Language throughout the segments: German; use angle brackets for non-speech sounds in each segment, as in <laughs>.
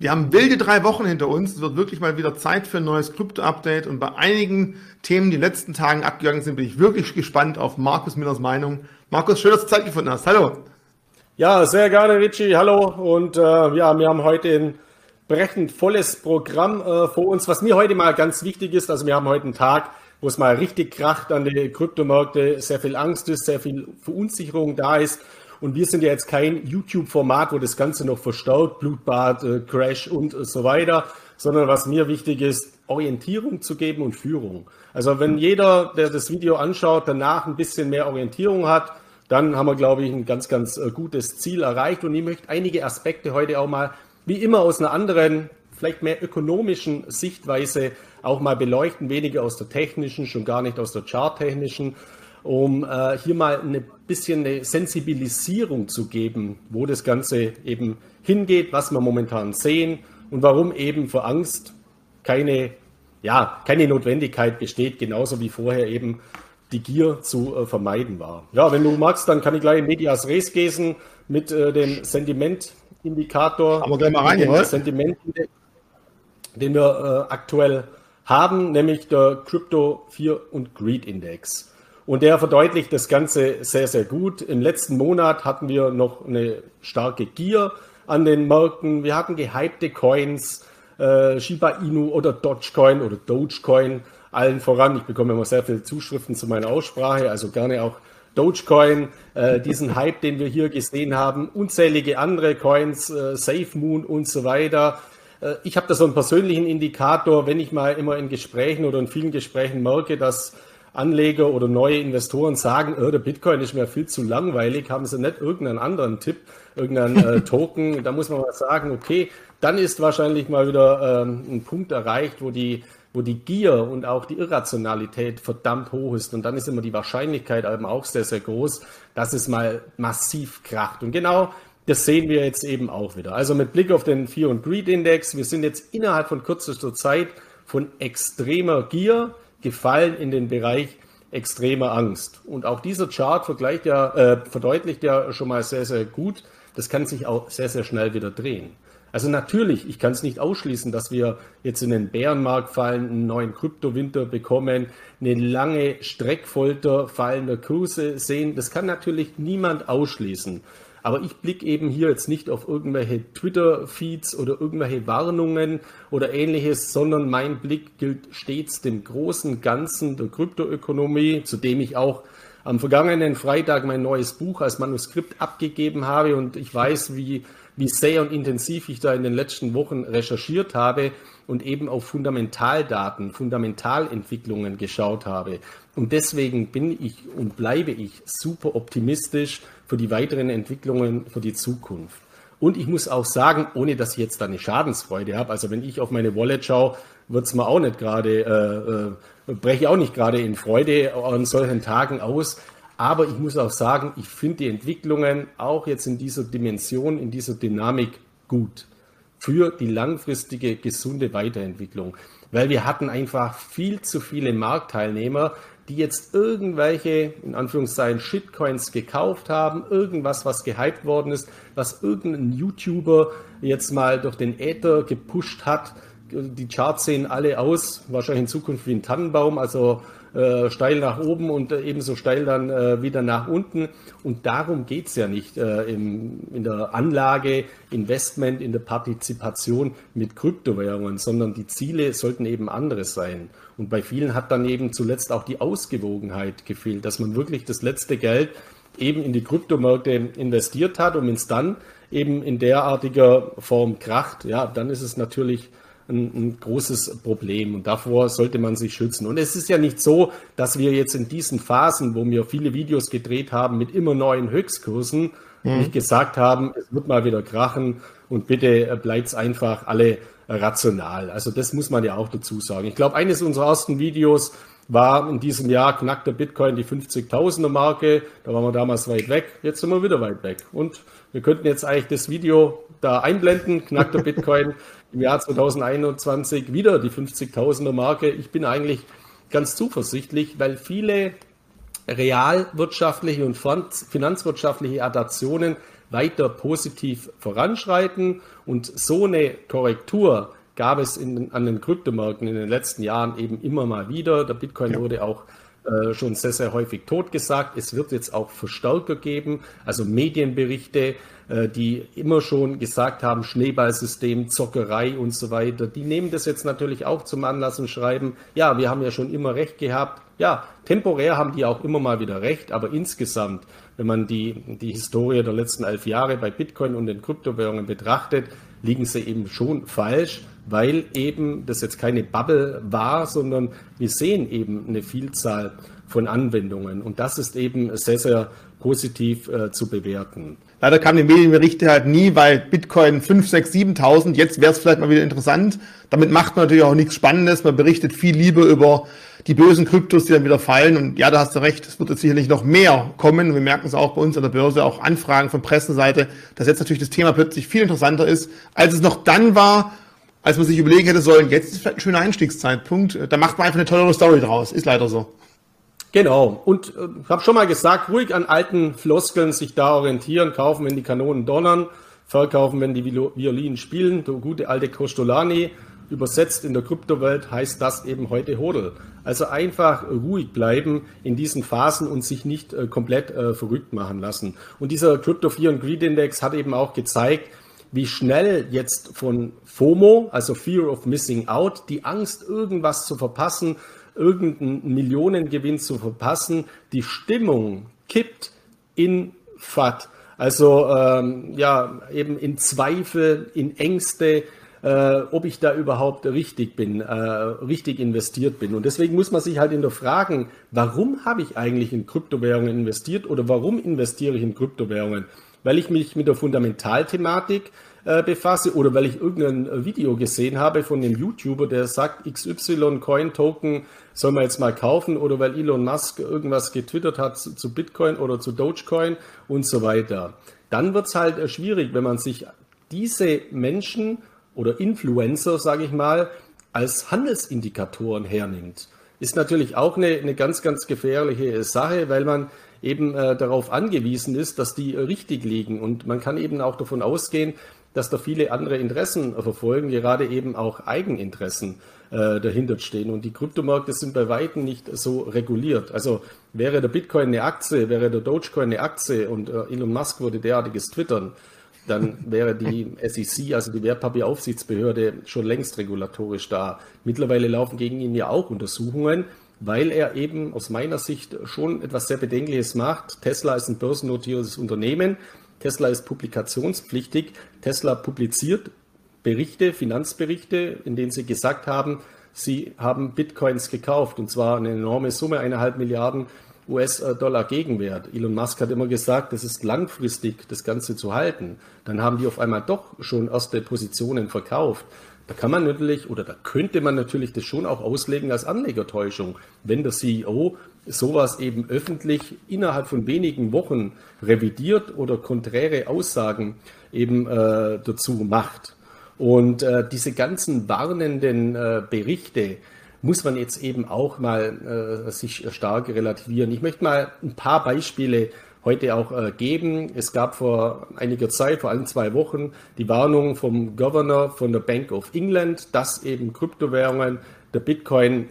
Wir haben wilde drei Wochen hinter uns. Es wird wirklich mal wieder Zeit für ein neues Krypto-Update. Und bei einigen Themen, die in den letzten Tagen abgegangen sind, bin ich wirklich gespannt auf Markus Millers Meinung. Markus, schön, dass du Zeit gefunden hast. Hallo. Ja, sehr gerne, Richie. Hallo. Und äh, ja, wir haben heute ein brechend volles Programm äh, vor uns. Was mir heute mal ganz wichtig ist, also wir haben heute einen Tag, wo es mal richtig kracht an die Kryptomärkte, sehr viel Angst ist, sehr viel Verunsicherung da ist. Und wir sind ja jetzt kein YouTube-Format, wo das Ganze noch verstaut, Blutbad, äh, Crash und äh, so weiter, sondern was mir wichtig ist, Orientierung zu geben und Führung. Also wenn jeder, der das Video anschaut, danach ein bisschen mehr Orientierung hat, dann haben wir, glaube ich, ein ganz, ganz äh, gutes Ziel erreicht. Und ich möchte einige Aspekte heute auch mal, wie immer, aus einer anderen, vielleicht mehr ökonomischen Sichtweise auch mal beleuchten, weniger aus der technischen, schon gar nicht aus der charttechnischen, um äh, hier mal ein bisschen eine Sensibilisierung zu geben, wo das Ganze eben hingeht, was wir momentan sehen und warum eben vor Angst keine, ja, keine Notwendigkeit besteht, genauso wie vorher eben die Gier zu äh, vermeiden war. Ja, wenn du magst, dann kann ich gleich in Medias Res gehen mit äh, dem Sentimentindikator. Aber gleich mal rein, den Sentiment, den wir äh, aktuell haben, nämlich der Crypto 4 und Greed Index. Und der verdeutlicht das Ganze sehr, sehr gut. Im letzten Monat hatten wir noch eine starke Gier an den Märkten. Wir hatten gehypte Coins, äh, Shiba Inu oder Dogecoin oder Dogecoin allen voran. Ich bekomme immer sehr viele Zuschriften zu meiner Aussprache, also gerne auch Dogecoin, äh, diesen Hype, den wir hier gesehen haben, unzählige andere Coins, äh, SafeMoon und so weiter. Äh, ich habe da so einen persönlichen Indikator, wenn ich mal immer in Gesprächen oder in vielen Gesprächen merke, dass Anleger oder neue Investoren sagen, oh, der Bitcoin ist mir viel zu langweilig, haben sie nicht irgendeinen anderen Tipp, irgendeinen äh, <laughs> Token. Da muss man mal sagen, okay, dann ist wahrscheinlich mal wieder ähm, ein Punkt erreicht, wo die, wo die Gier und auch die Irrationalität verdammt hoch ist. Und dann ist immer die Wahrscheinlichkeit eben auch sehr, sehr groß, dass es mal massiv kracht. Und genau das sehen wir jetzt eben auch wieder. Also mit Blick auf den Fear und Greed Index, wir sind jetzt innerhalb von kürzester Zeit von extremer Gier gefallen in den Bereich extremer Angst. Und auch dieser Chart vergleicht ja, äh, verdeutlicht ja schon mal sehr, sehr gut, das kann sich auch sehr, sehr schnell wieder drehen. Also natürlich, ich kann es nicht ausschließen, dass wir jetzt in den Bärenmarkt fallen, einen neuen Kryptowinter bekommen, eine lange Streckfolter fallender Kurse sehen. Das kann natürlich niemand ausschließen. Aber ich blicke eben hier jetzt nicht auf irgendwelche Twitter-Feeds oder irgendwelche Warnungen oder ähnliches, sondern mein Blick gilt stets dem großen Ganzen der Kryptoökonomie, zu dem ich auch am vergangenen Freitag mein neues Buch als Manuskript abgegeben habe und ich weiß, wie, wie sehr und intensiv ich da in den letzten Wochen recherchiert habe und eben auf Fundamentaldaten, Fundamentalentwicklungen geschaut habe. Und deswegen bin ich und bleibe ich super optimistisch für die weiteren Entwicklungen für die Zukunft. Und ich muss auch sagen, ohne dass ich jetzt da eine Schadensfreude habe, also wenn ich auf meine Wallet schaue, wird es mir auch nicht gerade, äh, äh, breche auch nicht gerade in Freude an solchen Tagen aus. Aber ich muss auch sagen, ich finde die Entwicklungen auch jetzt in dieser Dimension, in dieser Dynamik gut für die langfristige gesunde Weiterentwicklung. Weil wir hatten einfach viel zu viele Marktteilnehmer, die jetzt irgendwelche, in Anführungszeichen, Shitcoins gekauft haben, irgendwas, was gehypt worden ist, was irgendein YouTuber jetzt mal durch den Äther gepusht hat. Die Charts sehen alle aus, wahrscheinlich in Zukunft wie ein Tannenbaum, also äh, steil nach oben und äh, ebenso steil dann äh, wieder nach unten. Und darum geht es ja nicht äh, im, in der Anlage, Investment, in der Partizipation mit Kryptowährungen, sondern die Ziele sollten eben andere sein. Und bei vielen hat dann eben zuletzt auch die Ausgewogenheit gefehlt, dass man wirklich das letzte Geld eben in die Kryptomärkte investiert hat und wenn es dann eben in derartiger Form kracht, ja, dann ist es natürlich ein, ein, großes Problem und davor sollte man sich schützen. Und es ist ja nicht so, dass wir jetzt in diesen Phasen, wo wir viele Videos gedreht haben mit immer neuen Höchstkursen, mhm. nicht gesagt haben, es wird mal wieder krachen und bitte äh, bleibt es einfach alle rational. Also das muss man ja auch dazu sagen. Ich glaube, eines unserer ersten Videos war in diesem Jahr knackt der Bitcoin die 50.000er Marke. Da waren wir damals weit weg. Jetzt sind wir wieder weit weg. Und wir könnten jetzt eigentlich das Video da einblenden. Knackt der Bitcoin <laughs> im Jahr 2021 wieder die 50.000er Marke. Ich bin eigentlich ganz zuversichtlich, weil viele realwirtschaftliche und finanzwirtschaftliche Adaptionen weiter positiv voranschreiten. Und so eine Korrektur gab es in, an den Kryptomärkten in den letzten Jahren eben immer mal wieder. Der Bitcoin ja. wurde auch äh, schon sehr, sehr häufig totgesagt. Es wird jetzt auch Verstärker geben, also Medienberichte, äh, die immer schon gesagt haben, Schneeballsystem, Zockerei und so weiter. Die nehmen das jetzt natürlich auch zum Anlass und schreiben, ja, wir haben ja schon immer recht gehabt. Ja, temporär haben die auch immer mal wieder recht, aber insgesamt, wenn man die, die Historie der letzten elf Jahre bei Bitcoin und den Kryptowährungen betrachtet, liegen sie eben schon falsch weil eben das jetzt keine Bubble war, sondern wir sehen eben eine Vielzahl von Anwendungen. Und das ist eben sehr, sehr positiv äh, zu bewerten. Leider kamen die Medienberichte halt nie, weil Bitcoin 5, 6, 7.000, jetzt wäre es vielleicht mal wieder interessant. Damit macht man natürlich auch nichts Spannendes. Man berichtet viel lieber über die bösen Kryptos, die dann wieder fallen. Und ja, da hast du recht, es wird jetzt sicherlich noch mehr kommen. Wir merken es auch bei uns an der Börse, auch Anfragen von Pressenseite, dass jetzt natürlich das Thema plötzlich viel interessanter ist, als es noch dann war, als man sich überlegen hätte sollen, jetzt ist vielleicht ein schöner Einstiegszeitpunkt. Da macht man einfach eine tollere Story draus. Ist leider so. Genau. Und äh, ich habe schon mal gesagt, ruhig an alten Floskeln sich da orientieren, kaufen, wenn die Kanonen donnern, verkaufen, wenn die Violinen spielen. Der gute alte Costolani, übersetzt in der Kryptowelt, heißt das eben heute Hodel. Also einfach ruhig bleiben in diesen Phasen und sich nicht äh, komplett äh, verrückt machen lassen. Und dieser Crypto Fear and Greed Index hat eben auch gezeigt, wie schnell jetzt von FOMO, also Fear of Missing Out, die Angst, irgendwas zu verpassen, irgendeinen Millionengewinn zu verpassen, die Stimmung kippt in FAT. Also ähm, ja, eben in Zweifel, in Ängste, äh, ob ich da überhaupt richtig bin, äh, richtig investiert bin. Und deswegen muss man sich halt hinterfragen, warum habe ich eigentlich in Kryptowährungen investiert oder warum investiere ich in Kryptowährungen? weil ich mich mit der Fundamentalthematik äh, befasse oder weil ich irgendein Video gesehen habe von einem YouTuber, der sagt, XY Coin Token soll man jetzt mal kaufen oder weil Elon Musk irgendwas getwittert hat zu, zu Bitcoin oder zu Dogecoin und so weiter. Dann wird es halt äh, schwierig, wenn man sich diese Menschen oder Influencer, sage ich mal, als Handelsindikatoren hernimmt. Ist natürlich auch eine, eine ganz, ganz gefährliche Sache, weil man eben äh, darauf angewiesen ist, dass die richtig liegen. Und man kann eben auch davon ausgehen, dass da viele andere Interessen verfolgen, gerade eben auch Eigeninteressen äh, dahinter stehen. Und die Kryptomärkte sind bei weitem nicht so reguliert. Also wäre der Bitcoin eine Aktie, wäre der Dogecoin eine Aktie und äh, Elon Musk würde derartiges twittern, dann wäre die SEC, also die Wertpapieraufsichtsbehörde, schon längst regulatorisch da. Mittlerweile laufen gegen ihn ja auch Untersuchungen weil er eben aus meiner Sicht schon etwas sehr Bedenkliches macht. Tesla ist ein börsennotiertes Unternehmen. Tesla ist publikationspflichtig. Tesla publiziert Berichte, Finanzberichte, in denen sie gesagt haben, sie haben Bitcoins gekauft und zwar eine enorme Summe, eineinhalb Milliarden US-Dollar Gegenwert. Elon Musk hat immer gesagt, es ist langfristig, das Ganze zu halten. Dann haben die auf einmal doch schon erste Positionen verkauft. Da kann man natürlich oder da könnte man natürlich das schon auch auslegen als Anlegertäuschung, wenn der CEO sowas eben öffentlich innerhalb von wenigen Wochen revidiert oder konträre Aussagen eben äh, dazu macht. Und äh, diese ganzen warnenden äh, Berichte muss man jetzt eben auch mal äh, sich stark relativieren. Ich möchte mal ein paar Beispiele heute auch äh, geben. Es gab vor einiger Zeit, vor ein, zwei Wochen, die Warnung vom Governor von der Bank of England, dass eben Kryptowährungen, der Bitcoin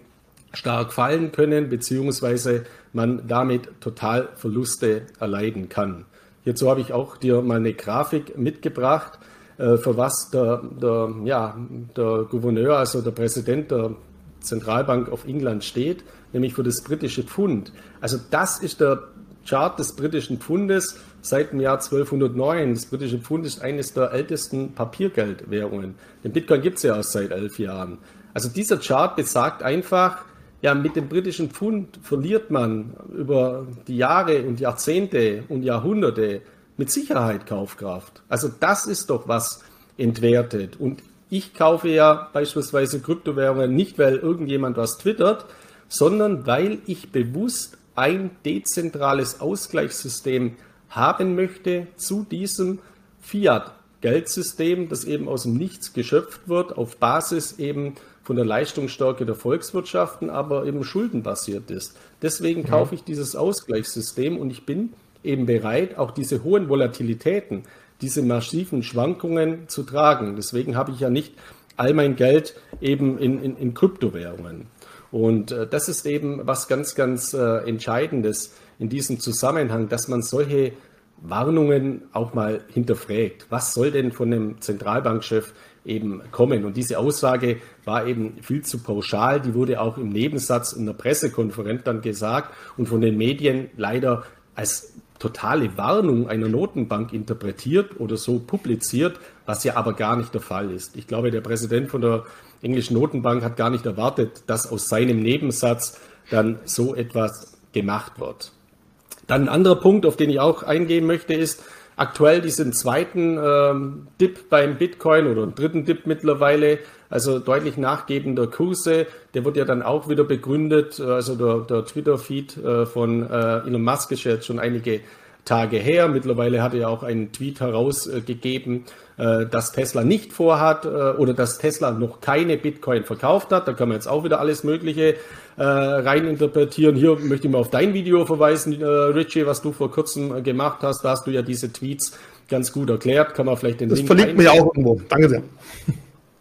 stark fallen können, beziehungsweise man damit total Verluste erleiden kann. Hierzu habe ich auch dir mal eine Grafik mitgebracht, äh, für was der, der, ja, der Gouverneur, also der Präsident der Zentralbank of England steht, nämlich für das britische Pfund. Also das ist der Chart des britischen Pfundes seit dem Jahr 1209. Das britische Pfund ist eines der ältesten Papiergeldwährungen. Den Bitcoin gibt es ja erst seit elf Jahren. Also dieser Chart besagt einfach, ja, mit dem britischen Pfund verliert man über die Jahre und Jahrzehnte und Jahrhunderte mit Sicherheit Kaufkraft. Also das ist doch was entwertet. Und ich kaufe ja beispielsweise Kryptowährungen nicht, weil irgendjemand was twittert, sondern weil ich bewusst ein dezentrales Ausgleichssystem haben möchte zu diesem Fiat-Geldsystem, das eben aus dem Nichts geschöpft wird, auf Basis eben von der Leistungsstärke der Volkswirtschaften, aber eben schuldenbasiert ist. Deswegen kaufe ich dieses Ausgleichssystem und ich bin eben bereit, auch diese hohen Volatilitäten, diese massiven Schwankungen zu tragen. Deswegen habe ich ja nicht all mein Geld eben in, in, in Kryptowährungen. Und äh, das ist eben was ganz, ganz äh, Entscheidendes in diesem Zusammenhang, dass man solche Warnungen auch mal hinterfragt. Was soll denn von einem Zentralbankchef eben kommen? Und diese Aussage war eben viel zu pauschal. Die wurde auch im Nebensatz in der Pressekonferenz dann gesagt und von den Medien leider als totale Warnung einer Notenbank interpretiert oder so publiziert, was ja aber gar nicht der Fall ist. Ich glaube, der Präsident von der englischen Notenbank hat gar nicht erwartet, dass aus seinem Nebensatz dann so etwas gemacht wird. Dann ein anderer Punkt, auf den ich auch eingehen möchte, ist aktuell diesen zweiten ähm, Dip beim Bitcoin oder dritten Dip mittlerweile, also deutlich nachgebender Kurse. Der wird ja dann auch wieder begründet. Also der, der Twitter-Feed äh, von äh, Elon Musk ist ja jetzt schon einige Tage her. Mittlerweile hat er auch einen Tweet herausgegeben, äh, dass Tesla nicht vorhat äh, oder dass Tesla noch keine Bitcoin verkauft hat. Da kann man jetzt auch wieder alles Mögliche äh, reininterpretieren. Hier möchte ich mal auf dein Video verweisen, Richie, was du vor kurzem gemacht hast. Da hast du ja diese Tweets ganz gut erklärt. Kann man vielleicht den das Link verlinkt mir ja auch irgendwo. Danke sehr.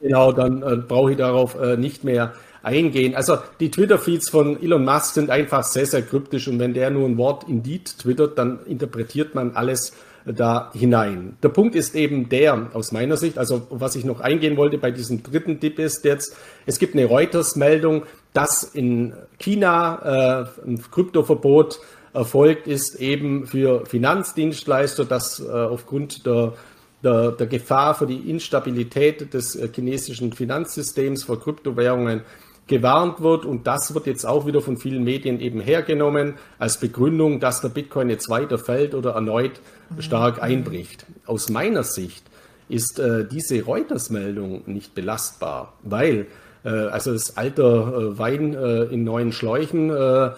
Genau, dann brauche ich darauf nicht mehr eingehen. Also die Twitter-Feeds von Elon Musk sind einfach sehr, sehr kryptisch und wenn der nur ein Wort Indeed twittert, dann interpretiert man alles da hinein. Der Punkt ist eben der, aus meiner Sicht, also was ich noch eingehen wollte bei diesem dritten Tipp ist jetzt, es gibt eine Reuters-Meldung, dass in China äh, ein Kryptoverbot erfolgt ist, eben für Finanzdienstleister, dass äh, aufgrund der der, der, Gefahr für die Instabilität des äh, chinesischen Finanzsystems vor Kryptowährungen gewarnt wird. Und das wird jetzt auch wieder von vielen Medien eben hergenommen als Begründung, dass der Bitcoin jetzt weiter fällt oder erneut stark einbricht. Aus meiner Sicht ist äh, diese Reuters-Meldung nicht belastbar, weil äh, also das alter äh, Wein äh, in neuen Schläuchen, äh,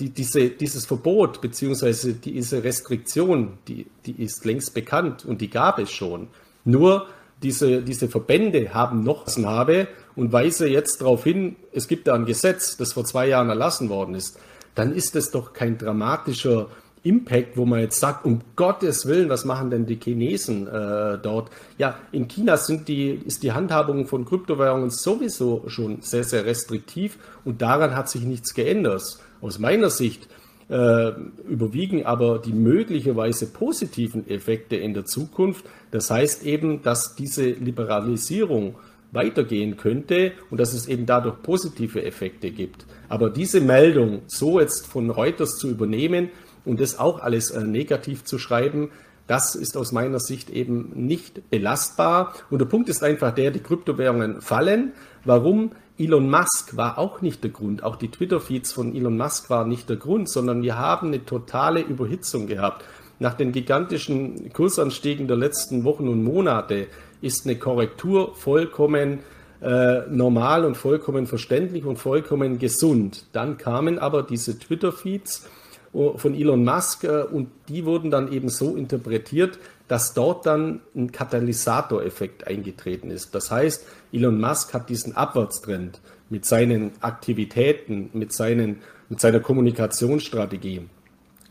die, diese, dieses Verbot bzw. diese Restriktion, die, die ist längst bekannt und die gab es schon. Nur diese, diese Verbände haben noch habe und weise jetzt darauf hin, es gibt da ein Gesetz, das vor zwei Jahren erlassen worden ist, dann ist es doch kein dramatischer Impact, wo man jetzt sagt, um Gottes Willen, was machen denn die Chinesen äh, dort? Ja, in China sind die, ist die Handhabung von Kryptowährungen sowieso schon sehr, sehr restriktiv und daran hat sich nichts geändert. Aus meiner Sicht äh, überwiegen aber die möglicherweise positiven Effekte in der Zukunft. Das heißt eben, dass diese Liberalisierung weitergehen könnte und dass es eben dadurch positive Effekte gibt. Aber diese Meldung so jetzt von Reuters zu übernehmen und das auch alles äh, negativ zu schreiben, das ist aus meiner Sicht eben nicht belastbar. Und der Punkt ist einfach der, die Kryptowährungen fallen. Warum? Elon Musk war auch nicht der Grund. Auch die Twitter-Feeds von Elon Musk waren nicht der Grund, sondern wir haben eine totale Überhitzung gehabt. Nach den gigantischen Kursanstiegen der letzten Wochen und Monate ist eine Korrektur vollkommen äh, normal und vollkommen verständlich und vollkommen gesund. Dann kamen aber diese Twitter-Feeds äh, von Elon Musk äh, und die wurden dann eben so interpretiert, dass dort dann ein Katalysatoreffekt eingetreten ist. Das heißt, Elon Musk hat diesen Abwärtstrend mit seinen Aktivitäten, mit, seinen, mit seiner Kommunikationsstrategie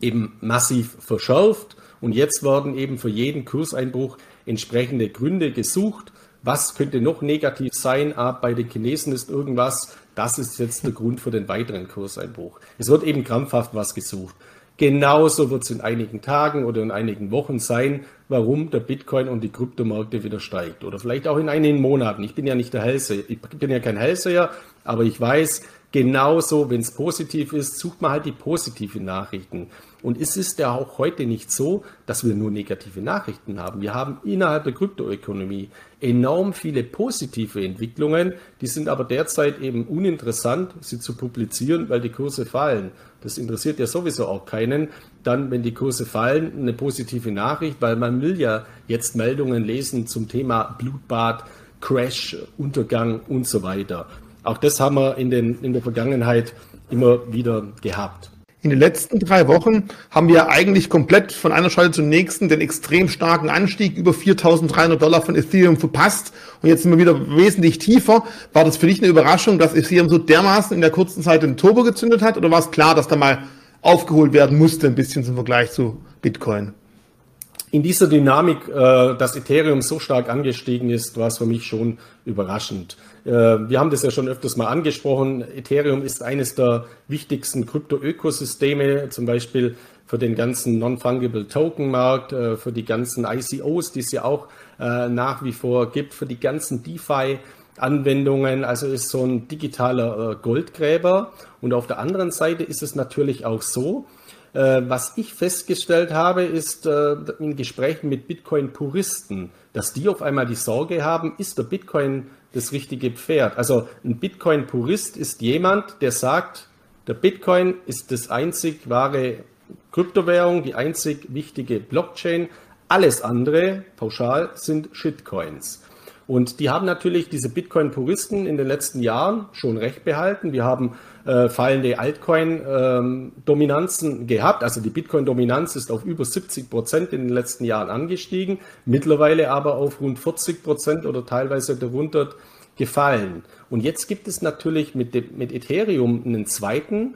eben massiv verschärft und jetzt werden eben für jeden Kurseinbruch entsprechende Gründe gesucht. Was könnte noch negativ sein? Ah, bei den Chinesen ist irgendwas. Das ist jetzt der Grund für den weiteren Kurseinbruch. Es wird eben krampfhaft was gesucht. Genauso wird es in einigen Tagen oder in einigen Wochen sein, warum der Bitcoin und die Kryptomärkte wieder steigt. Oder vielleicht auch in einigen Monaten. Ich bin ja nicht der Hellseher, ich bin ja kein Hellseher, aber ich weiß, genauso, wenn es positiv ist, sucht man halt die positiven Nachrichten. Und es ist ja auch heute nicht so, dass wir nur negative Nachrichten haben. Wir haben innerhalb der Kryptoökonomie enorm viele positive Entwicklungen, die sind aber derzeit eben uninteressant, sie zu publizieren, weil die Kurse fallen. Das interessiert ja sowieso auch keinen. Dann, wenn die Kurse fallen, eine positive Nachricht, weil man will ja jetzt Meldungen lesen zum Thema Blutbad, Crash, Untergang und so weiter. Auch das haben wir in, den, in der Vergangenheit immer wieder gehabt. In den letzten drei Wochen haben wir eigentlich komplett von einer Scheide zur nächsten den extrem starken Anstieg über 4.300 Dollar von Ethereum verpasst. Und jetzt sind wir wieder wesentlich tiefer. War das für dich eine Überraschung, dass Ethereum so dermaßen in der kurzen Zeit den Turbo gezündet hat? Oder war es klar, dass da mal aufgeholt werden musste, ein bisschen zum Vergleich zu Bitcoin. In dieser Dynamik, äh, dass Ethereum so stark angestiegen ist, war es für mich schon überraschend. Äh, wir haben das ja schon öfters mal angesprochen. Ethereum ist eines der wichtigsten Krypto-Ökosysteme, zum Beispiel für den ganzen Non-Fungible Token-Markt, äh, für die ganzen ICOs, die es ja auch äh, nach wie vor gibt, für die ganzen DeFi. Anwendungen, also ist so ein digitaler Goldgräber. Und auf der anderen Seite ist es natürlich auch so, was ich festgestellt habe, ist in Gesprächen mit Bitcoin-Puristen, dass die auf einmal die Sorge haben, ist der Bitcoin das richtige Pferd? Also ein Bitcoin-Purist ist jemand, der sagt, der Bitcoin ist das einzig wahre Kryptowährung, die einzig wichtige Blockchain. Alles andere, pauschal, sind Shitcoins. Und die haben natürlich diese Bitcoin-Puristen in den letzten Jahren schon recht behalten. Wir haben äh, fallende Altcoin-Dominanzen ähm, gehabt. Also die Bitcoin-Dominanz ist auf über 70 Prozent in den letzten Jahren angestiegen, mittlerweile aber auf rund 40 Prozent oder teilweise darunter gefallen. Und jetzt gibt es natürlich mit, dem, mit Ethereum einen zweiten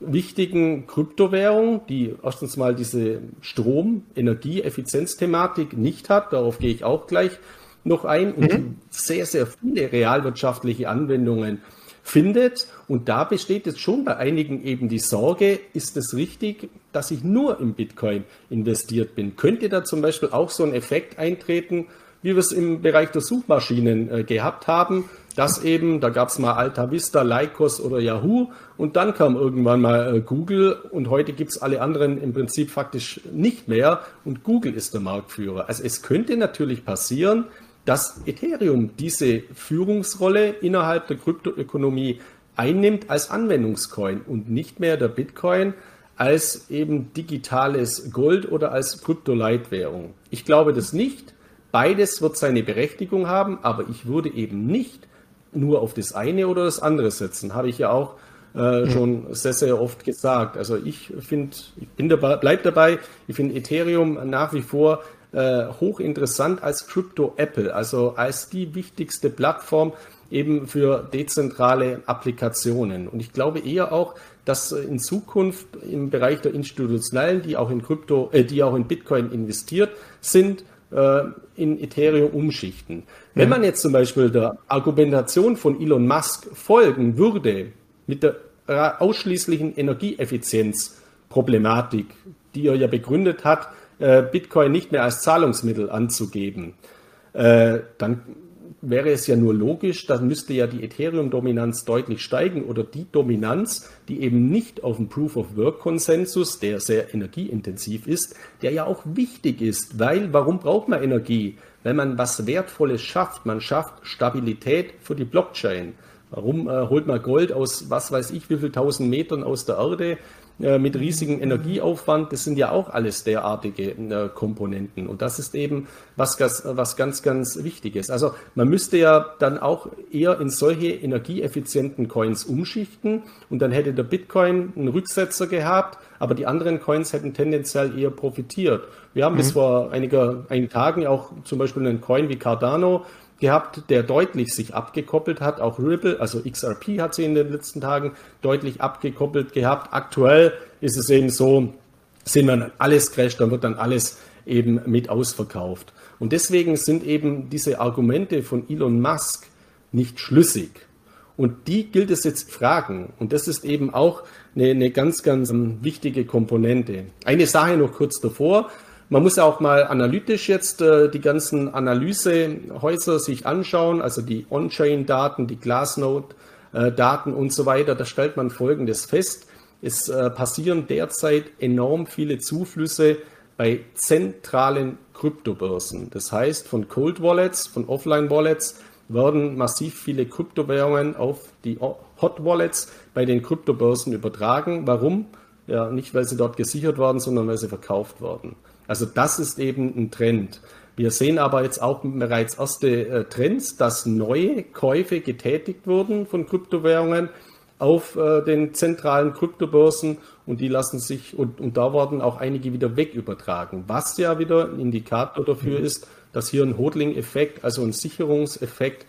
wichtigen Kryptowährung, die erstens mal diese Strom-, Energie-, Effizienzthematik nicht hat. Darauf gehe ich auch gleich noch ein und mhm. sehr, sehr viele realwirtschaftliche Anwendungen findet. Und da besteht jetzt schon bei einigen eben die Sorge, ist es richtig, dass ich nur im Bitcoin investiert bin? Könnte da zum Beispiel auch so ein Effekt eintreten, wie wir es im Bereich der Suchmaschinen äh, gehabt haben, dass eben, da gab es mal Alta Vista, Lycos oder Yahoo und dann kam irgendwann mal äh, Google und heute gibt es alle anderen im Prinzip faktisch nicht mehr und Google ist der Marktführer. Also es könnte natürlich passieren, dass Ethereum diese Führungsrolle innerhalb der Kryptoökonomie einnimmt als Anwendungscoin und nicht mehr der Bitcoin als eben digitales Gold oder als Kryptoleitwährung. Ich glaube das nicht. Beides wird seine Berechtigung haben, aber ich würde eben nicht nur auf das eine oder das andere setzen. Habe ich ja auch äh, schon sehr, sehr oft gesagt. Also ich finde, ich bin dabei, bleib dabei, ich finde Ethereum nach wie vor äh, hochinteressant als Crypto Apple, also als die wichtigste Plattform eben für dezentrale Applikationen. Und ich glaube eher auch, dass in Zukunft im Bereich der Institutionellen, die auch in Krypto, äh, die auch in Bitcoin investiert sind, äh, in Ethereum umschichten. Wenn man jetzt zum Beispiel der Argumentation von Elon Musk folgen würde, mit der ausschließlichen Energieeffizienzproblematik, die er ja begründet hat, äh, Bitcoin nicht mehr als Zahlungsmittel anzugeben, äh, dann wäre es ja nur logisch, dann müsste ja die Ethereum-Dominanz deutlich steigen oder die Dominanz, die eben nicht auf dem Proof-of-Work-Konsensus, der sehr energieintensiv ist, der ja auch wichtig ist, weil warum braucht man Energie? Wenn man was Wertvolles schafft, man schafft Stabilität für die Blockchain. Warum äh, holt man Gold aus was weiß ich wie viel tausend Metern aus der Erde? Äh, mit riesigem Energieaufwand, das sind ja auch alles derartige äh, Komponenten. Und das ist eben was, was ganz, ganz wichtig ist. Also man müsste ja dann auch eher in solche energieeffizienten Coins umschichten und dann hätte der Bitcoin einen Rücksetzer gehabt, aber die anderen Coins hätten tendenziell eher profitiert. Wir haben mhm. bis vor einiger, einigen Tagen auch zum Beispiel einen Coin wie Cardano gehabt, der deutlich sich abgekoppelt hat. Auch Ripple, also XRP hat sie in den letzten Tagen deutlich abgekoppelt gehabt. Aktuell ist es eben so, sind wir alles crasht, dann wird dann alles eben mit ausverkauft. Und deswegen sind eben diese Argumente von Elon Musk nicht schlüssig. Und die gilt es jetzt fragen. Und das ist eben auch eine, eine ganz, ganz wichtige Komponente. Eine Sache noch kurz davor. Man muss ja auch mal analytisch jetzt äh, die ganzen Analysehäuser sich anschauen, also die On-Chain-Daten, die Glassnode-Daten und so weiter. Da stellt man Folgendes fest. Es äh, passieren derzeit enorm viele Zuflüsse bei zentralen Kryptobörsen. Das heißt, von Cold Wallets, von Offline Wallets werden massiv viele Kryptowährungen auf die Hot Wallets bei den Kryptobörsen übertragen. Warum? Ja, nicht weil sie dort gesichert werden, sondern weil sie verkauft werden. Also das ist eben ein Trend. Wir sehen aber jetzt auch bereits erste äh, Trends, dass neue Käufe getätigt wurden von Kryptowährungen auf äh, den zentralen Kryptobörsen und die lassen sich und, und da wurden auch einige wieder wegübertragen, was ja wieder ein Indikator dafür mhm. ist, dass hier ein Hodling-Effekt, also ein Sicherungseffekt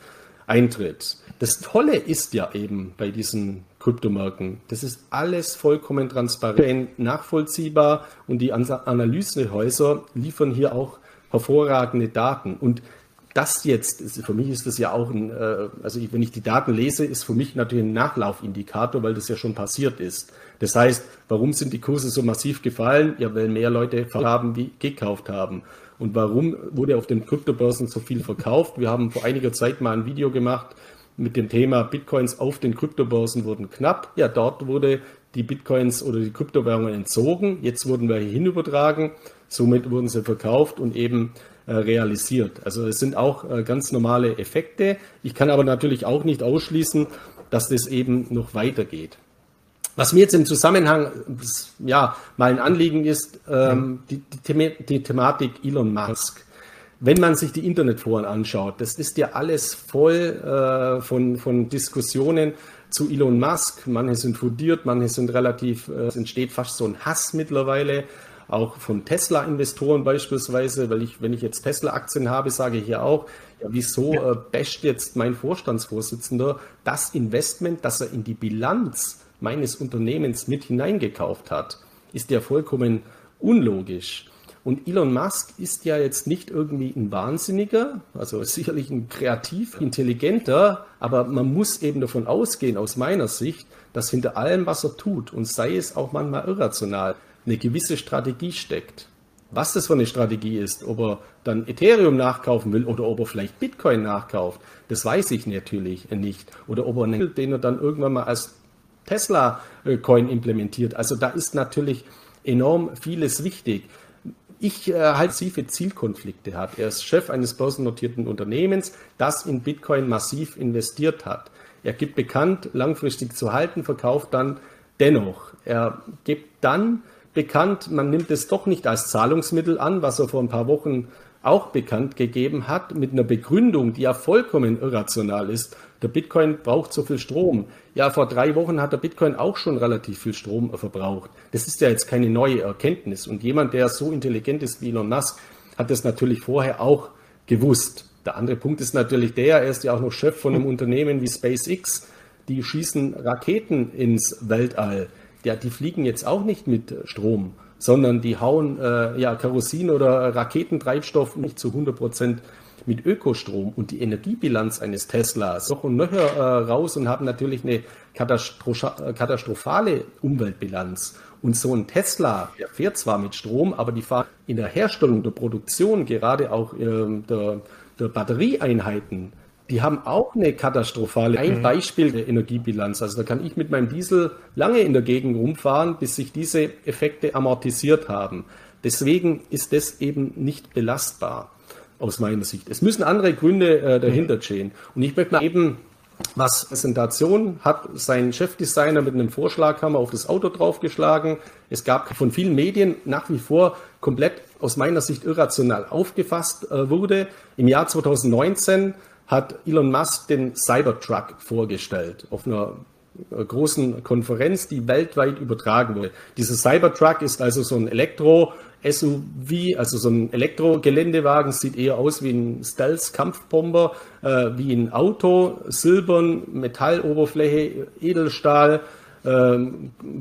eintritt. Das Tolle ist ja eben bei diesen Kryptomarken. Das ist alles vollkommen transparent, nachvollziehbar und die Analysehäuser liefern hier auch hervorragende Daten. Und das jetzt, für mich ist das ja auch ein, äh, also wenn ich die Daten lese, ist für mich natürlich ein Nachlaufindikator, weil das ja schon passiert ist. Das heißt, warum sind die Kurse so massiv gefallen? Ja, weil mehr Leute haben wie gekauft haben. Und warum wurde auf den Kryptobörsen so viel verkauft? Wir haben vor einiger Zeit mal ein Video gemacht mit dem Thema Bitcoins auf den Kryptobörsen wurden knapp. Ja, dort wurde die Bitcoins oder die Kryptowährungen entzogen. Jetzt wurden wir hier hinübertragen. Somit wurden sie verkauft und eben äh, realisiert. Also es sind auch äh, ganz normale Effekte. Ich kann aber natürlich auch nicht ausschließen, dass das eben noch weitergeht. Was mir jetzt im Zusammenhang, ja, mal ein Anliegen ist, ähm, die, die, die Thematik Elon Musk. Wenn man sich die Internetforen anschaut, das ist ja alles voll äh, von, von Diskussionen zu Elon Musk. Manche sind fundiert, manche sind relativ, äh, es entsteht fast so ein Hass mittlerweile auch von Tesla-Investoren beispielsweise, weil ich, wenn ich jetzt Tesla-Aktien habe, sage ich hier auch, ja, wieso äh, basht jetzt mein Vorstandsvorsitzender das Investment, das er in die Bilanz meines Unternehmens mit hineingekauft hat? Ist ja vollkommen unlogisch. Und Elon Musk ist ja jetzt nicht irgendwie ein Wahnsinniger, also sicherlich ein kreativ, intelligenter, aber man muss eben davon ausgehen, aus meiner Sicht, dass hinter allem, was er tut, und sei es auch manchmal irrational, eine gewisse Strategie steckt. Was das für eine Strategie ist, ob er dann Ethereum nachkaufen will oder ob er vielleicht Bitcoin nachkauft, das weiß ich natürlich nicht. Oder ob er einen, den er dann irgendwann mal als Tesla-Coin implementiert. Also da ist natürlich enorm vieles wichtig. Ich äh, halte sie für Zielkonflikte hat. Er ist Chef eines börsennotierten Unternehmens, das in Bitcoin massiv investiert hat. Er gibt bekannt, langfristig zu halten, verkauft dann dennoch. Er gibt dann bekannt, man nimmt es doch nicht als Zahlungsmittel an, was er vor ein paar Wochen auch bekannt gegeben hat, mit einer Begründung, die ja vollkommen irrational ist. Der Bitcoin braucht so viel Strom. Ja, vor drei Wochen hat der Bitcoin auch schon relativ viel Strom verbraucht. Das ist ja jetzt keine neue Erkenntnis. Und jemand, der so intelligent ist wie Elon Musk, hat das natürlich vorher auch gewusst. Der andere Punkt ist natürlich der, er ist ja auch noch Chef von einem Unternehmen wie SpaceX. Die schießen Raketen ins Weltall ja, die fliegen jetzt auch nicht mit Strom, sondern die hauen äh, ja, Kerosin oder Raketentreibstoff nicht zu 100 Prozent mit Ökostrom und die Energiebilanz eines Teslas noch und nöcher äh, raus und haben natürlich eine katastrophale Umweltbilanz. Und so ein Tesla, der fährt zwar mit Strom, aber die fahren in der Herstellung, der Produktion, gerade auch äh, der, der Batterieeinheiten, die haben auch eine katastrophale. Ein mhm. Beispiel der Energiebilanz. Also da kann ich mit meinem Diesel lange in der Gegend rumfahren, bis sich diese Effekte amortisiert haben. Deswegen ist das eben nicht belastbar aus meiner Sicht. Es müssen andere Gründe äh, dahinter mhm. stehen. Und ich möchte mal eben was Präsentation hat sein Chefdesigner mit einem Vorschlaghammer auf das Auto draufgeschlagen. Es gab von vielen Medien nach wie vor komplett aus meiner Sicht irrational aufgefasst äh, wurde. Im Jahr 2019 hat Elon Musk den Cybertruck vorgestellt auf einer großen Konferenz, die weltweit übertragen wurde. Dieser Cybertruck ist also so ein Elektro-SUV, also so ein Elektro-Geländewagen, sieht eher aus wie ein Stealth-Kampfbomber, äh, wie ein Auto, silbern, Metalloberfläche, Edelstahl, äh,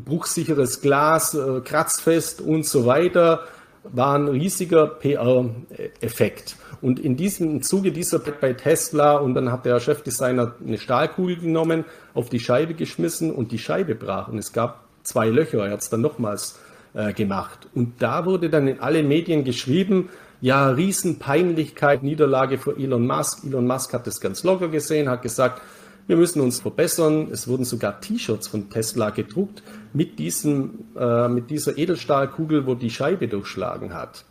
bruchsicheres Glas, äh, kratzfest und so weiter, war ein riesiger PR-Effekt. Und in diesem Zuge dieser bei Tesla und dann hat der Chefdesigner eine Stahlkugel genommen, auf die Scheibe geschmissen und die Scheibe brach. Und es gab zwei Löcher. Er hat es dann nochmals äh, gemacht. Und da wurde dann in alle Medien geschrieben, ja, Riesenpeinlichkeit, Niederlage für Elon Musk. Elon Musk hat das ganz locker gesehen, hat gesagt, wir müssen uns verbessern. Es wurden sogar T-Shirts von Tesla gedruckt mit, diesem, äh, mit dieser Edelstahlkugel, wo die Scheibe durchschlagen hat.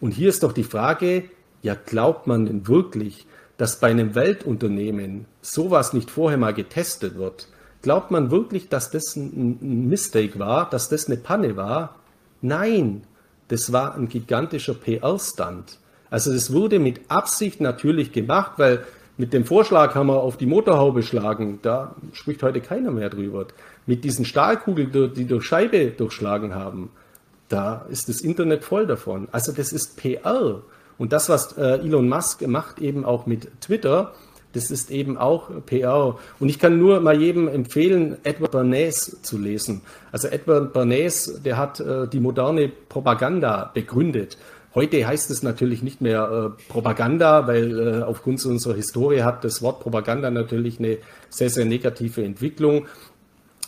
Und hier ist doch die Frage, ja, glaubt man denn wirklich, dass bei einem Weltunternehmen sowas nicht vorher mal getestet wird? Glaubt man wirklich, dass das ein Mistake war, dass das eine Panne war? Nein, das war ein gigantischer PR-Stand. Also es wurde mit Absicht natürlich gemacht, weil mit dem Vorschlag haben wir auf die Motorhaube schlagen, da spricht heute keiner mehr drüber. Mit diesen Stahlkugeln, die durch Scheibe durchschlagen haben, da ist das Internet voll davon. Also das ist PR. Und das, was äh, Elon Musk macht, eben auch mit Twitter, Das ist eben auch PR. Und ich kann nur mal jedem empfehlen, Edward Bernays zu lesen. Also Edward Bernays, der hat äh, die moderne Propaganda begründet. Heute heißt es natürlich nicht mehr äh, Propaganda, weil äh, aufgrund unserer Historie hat das Wort Propaganda natürlich eine sehr, sehr negative Entwicklung.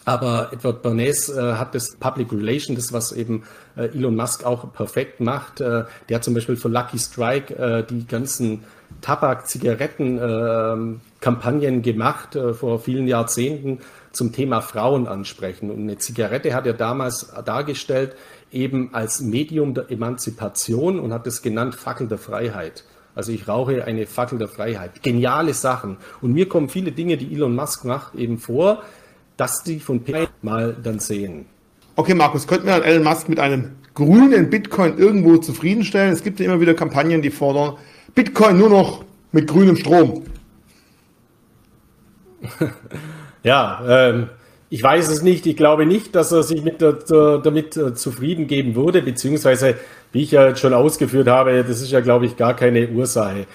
Aber Edward Bernays äh, hat das Public Relation, das was eben äh, Elon Musk auch perfekt macht. Äh, der hat zum Beispiel für Lucky Strike äh, die ganzen Tabak, Zigaretten, äh, Kampagnen gemacht äh, vor vielen Jahrzehnten zum Thema Frauen ansprechen. Und eine Zigarette hat er damals dargestellt eben als Medium der Emanzipation und hat es genannt Fackel der Freiheit. Also ich rauche eine Fackel der Freiheit. Geniale Sachen. Und mir kommen viele Dinge, die Elon Musk macht, eben vor, dass die von P mal dann sehen. Okay, Markus, könnten wir Elon Musk mit einem grünen Bitcoin irgendwo zufriedenstellen? Es gibt ja immer wieder Kampagnen, die fordern, Bitcoin nur noch mit grünem Strom. <laughs> ja, ähm, ich weiß es nicht. Ich glaube nicht, dass er sich mit der, damit äh, zufrieden geben würde, beziehungsweise, wie ich ja jetzt schon ausgeführt habe, das ist ja, glaube ich, gar keine Ursache.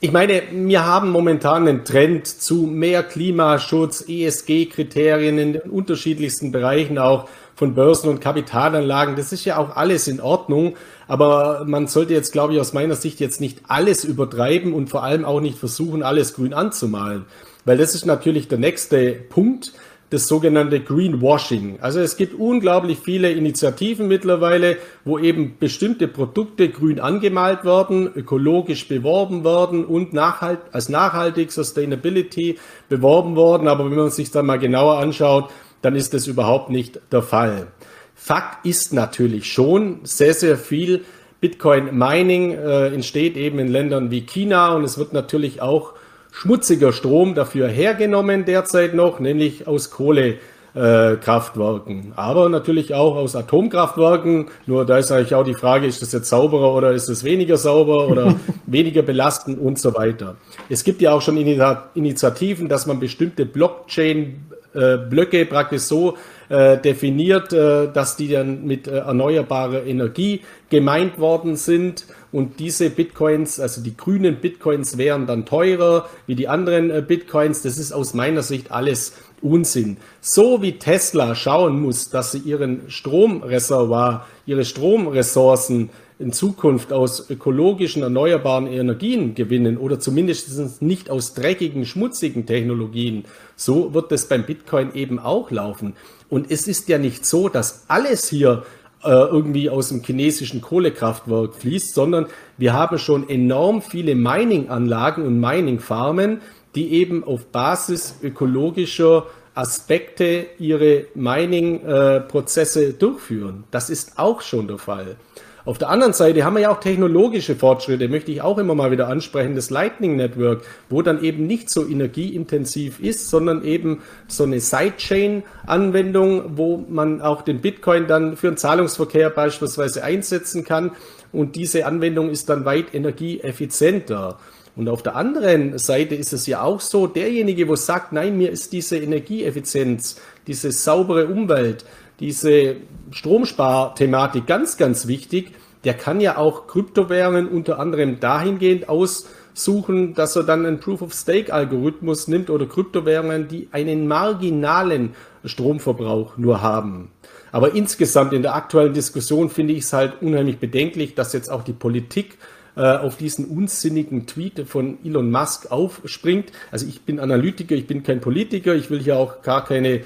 Ich meine, wir haben momentan einen Trend zu mehr Klimaschutz, ESG-Kriterien in den unterschiedlichsten Bereichen auch von Börsen und Kapitalanlagen. Das ist ja auch alles in Ordnung. Aber man sollte jetzt, glaube ich, aus meiner Sicht jetzt nicht alles übertreiben und vor allem auch nicht versuchen, alles grün anzumalen. Weil das ist natürlich der nächste Punkt das sogenannte Greenwashing. Also es gibt unglaublich viele Initiativen mittlerweile, wo eben bestimmte Produkte grün angemalt werden, ökologisch beworben werden und nachhalt, als nachhaltig Sustainability beworben worden. Aber wenn man sich dann mal genauer anschaut, dann ist das überhaupt nicht der Fall. Fakt ist natürlich schon, sehr, sehr viel Bitcoin Mining äh, entsteht eben in Ländern wie China und es wird natürlich auch schmutziger Strom dafür hergenommen derzeit noch, nämlich aus Kohlekraftwerken, äh, aber natürlich auch aus Atomkraftwerken. Nur da ist eigentlich auch die Frage, ist das jetzt sauberer oder ist es weniger sauber oder <laughs> weniger belastend und so weiter. Es gibt ja auch schon Initiativen, dass man bestimmte Blockchain-Blöcke praktisch so äh, definiert, äh, dass die dann mit äh, erneuerbarer Energie gemeint worden sind. Und diese Bitcoins, also die grünen Bitcoins, wären dann teurer wie die anderen äh, Bitcoins. Das ist aus meiner Sicht alles Unsinn. So wie Tesla schauen muss, dass sie ihren Stromreservoir, ihre Stromressourcen in Zukunft aus ökologischen, erneuerbaren Energien gewinnen oder zumindest nicht aus dreckigen, schmutzigen Technologien, so wird es beim Bitcoin eben auch laufen. Und es ist ja nicht so, dass alles hier äh, irgendwie aus dem chinesischen Kohlekraftwerk fließt, sondern wir haben schon enorm viele Mining-Anlagen und Mining-Farmen, die eben auf Basis ökologischer Aspekte ihre Mining-Prozesse äh, durchführen. Das ist auch schon der Fall. Auf der anderen Seite haben wir ja auch technologische Fortschritte, möchte ich auch immer mal wieder ansprechen, das Lightning Network, wo dann eben nicht so energieintensiv ist, sondern eben so eine Sidechain-Anwendung, wo man auch den Bitcoin dann für den Zahlungsverkehr beispielsweise einsetzen kann. Und diese Anwendung ist dann weit energieeffizienter. Und auf der anderen Seite ist es ja auch so, derjenige, wo sagt, nein, mir ist diese Energieeffizienz, diese saubere Umwelt, diese Stromsparthematik ganz, ganz wichtig. Der kann ja auch Kryptowährungen unter anderem dahingehend aussuchen, dass er dann einen Proof-of-Stake-Algorithmus nimmt oder Kryptowährungen, die einen marginalen Stromverbrauch nur haben. Aber insgesamt in der aktuellen Diskussion finde ich es halt unheimlich bedenklich, dass jetzt auch die Politik äh, auf diesen unsinnigen Tweet von Elon Musk aufspringt. Also ich bin Analytiker, ich bin kein Politiker, ich will hier auch gar keine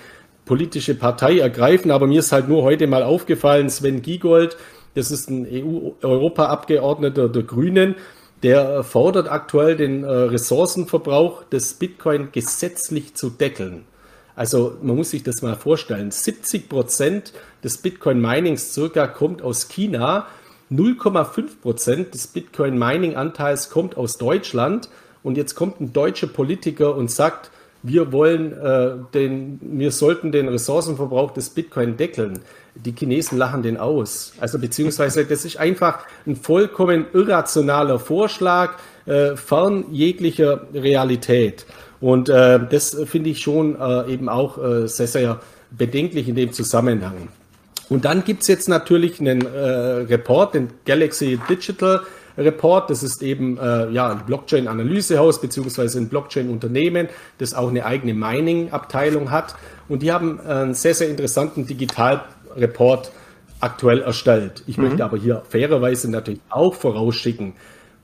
politische Partei ergreifen. Aber mir ist halt nur heute mal aufgefallen, Sven Giegold, das ist ein EU-Europaabgeordneter der Grünen, der fordert aktuell den äh, Ressourcenverbrauch des Bitcoin gesetzlich zu deckeln. Also man muss sich das mal vorstellen. 70 Prozent des Bitcoin-Minings circa kommt aus China. 0,5 Prozent des Bitcoin-Mining-Anteils kommt aus Deutschland. Und jetzt kommt ein deutscher Politiker und sagt, wir wollen äh, den, wir sollten den Ressourcenverbrauch des Bitcoin deckeln. Die Chinesen lachen den aus. Also beziehungsweise das ist einfach ein vollkommen irrationaler Vorschlag, äh, fern jeglicher Realität. Und äh, das finde ich schon äh, eben auch äh, sehr, sehr bedenklich in dem Zusammenhang. Und dann gibt es jetzt natürlich einen äh, Report, den Galaxy Digital Report. Das ist eben äh, ja, ein Blockchain-Analysehaus beziehungsweise ein Blockchain-Unternehmen, das auch eine eigene Mining-Abteilung hat. Und die haben einen sehr, sehr interessanten Digital-Report aktuell erstellt. Ich mhm. möchte aber hier fairerweise natürlich auch vorausschicken,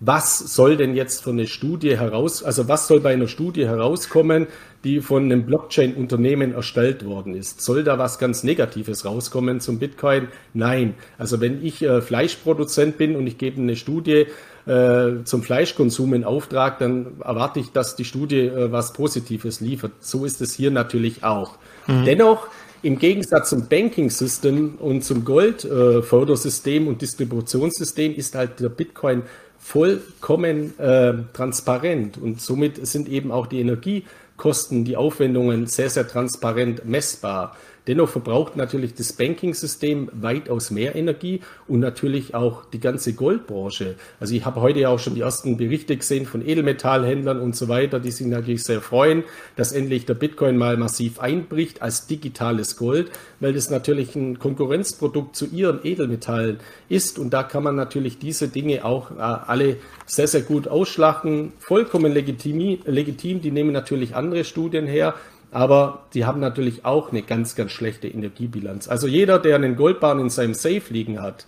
was soll denn jetzt von einer Studie heraus, also was soll bei einer Studie herauskommen, die von einem Blockchain-Unternehmen erstellt worden ist? Soll da was ganz Negatives rauskommen zum Bitcoin? Nein. Also wenn ich äh, Fleischproduzent bin und ich gebe eine Studie äh, zum Fleischkonsum in Auftrag, dann erwarte ich, dass die Studie äh, was Positives liefert. So ist es hier natürlich auch. Mhm. Dennoch im Gegensatz zum Banking System und zum Goldfördersystem äh, und Distributionssystem ist halt der Bitcoin vollkommen äh, transparent und somit sind eben auch die Energiekosten, die Aufwendungen sehr, sehr transparent messbar. Dennoch verbraucht natürlich das Banking-System weitaus mehr Energie und natürlich auch die ganze Goldbranche. Also ich habe heute ja auch schon die ersten Berichte gesehen von Edelmetallhändlern und so weiter, die sich natürlich sehr freuen, dass endlich der Bitcoin mal massiv einbricht als digitales Gold, weil das natürlich ein Konkurrenzprodukt zu ihren Edelmetallen ist und da kann man natürlich diese Dinge auch äh, alle sehr, sehr gut ausschlachten. Vollkommen legitim, legitim. Die nehmen natürlich andere Studien her, aber die haben natürlich auch eine ganz, ganz schlechte Energiebilanz. Also jeder, der einen Goldbahn in seinem Safe liegen hat,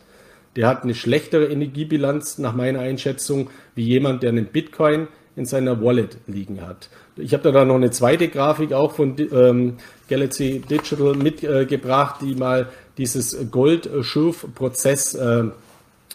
der hat eine schlechtere Energiebilanz nach meiner Einschätzung wie jemand, der einen Bitcoin in seiner Wallet liegen hat. Ich habe da noch eine zweite Grafik auch von ähm, Galaxy Digital mitgebracht, äh, die mal dieses Goldschürfprozess äh,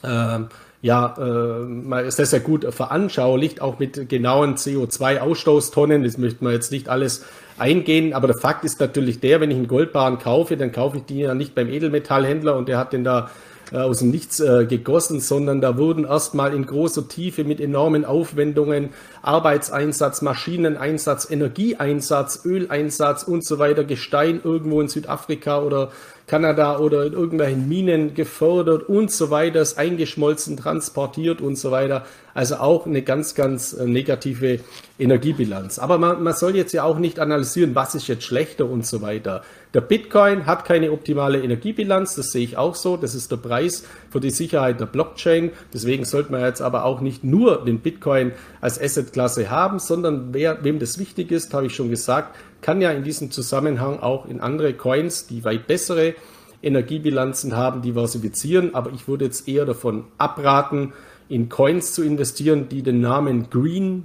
äh, ja äh, sehr, sehr gut veranschaulicht, auch mit genauen CO2-Ausstoßtonnen. Das möchte man jetzt nicht alles eingehen. Aber der Fakt ist natürlich der, wenn ich einen Goldbarren kaufe, dann kaufe ich die ja nicht beim Edelmetallhändler und der hat den da äh, aus dem Nichts äh, gegossen, sondern da wurden erstmal in großer Tiefe mit enormen Aufwendungen Arbeitseinsatz, Maschineneinsatz, Energieeinsatz, Öleinsatz und so weiter, Gestein irgendwo in Südafrika oder Kanada oder in irgendwelchen Minen gefördert und so weiter, ist eingeschmolzen, transportiert und so weiter. Also auch eine ganz, ganz äh, negative Energiebilanz. Aber man, man soll jetzt ja auch nicht analysieren, was ist jetzt schlechter und so weiter. Der Bitcoin hat keine optimale Energiebilanz, das sehe ich auch so. Das ist der Preis für die Sicherheit der Blockchain. Deswegen sollte man jetzt aber auch nicht nur den Bitcoin als Assetklasse haben, sondern wer, wem das wichtig ist, habe ich schon gesagt, kann ja in diesem Zusammenhang auch in andere Coins, die weit bessere Energiebilanzen haben, diversifizieren. Aber ich würde jetzt eher davon abraten, in Coins zu investieren, die den Namen Green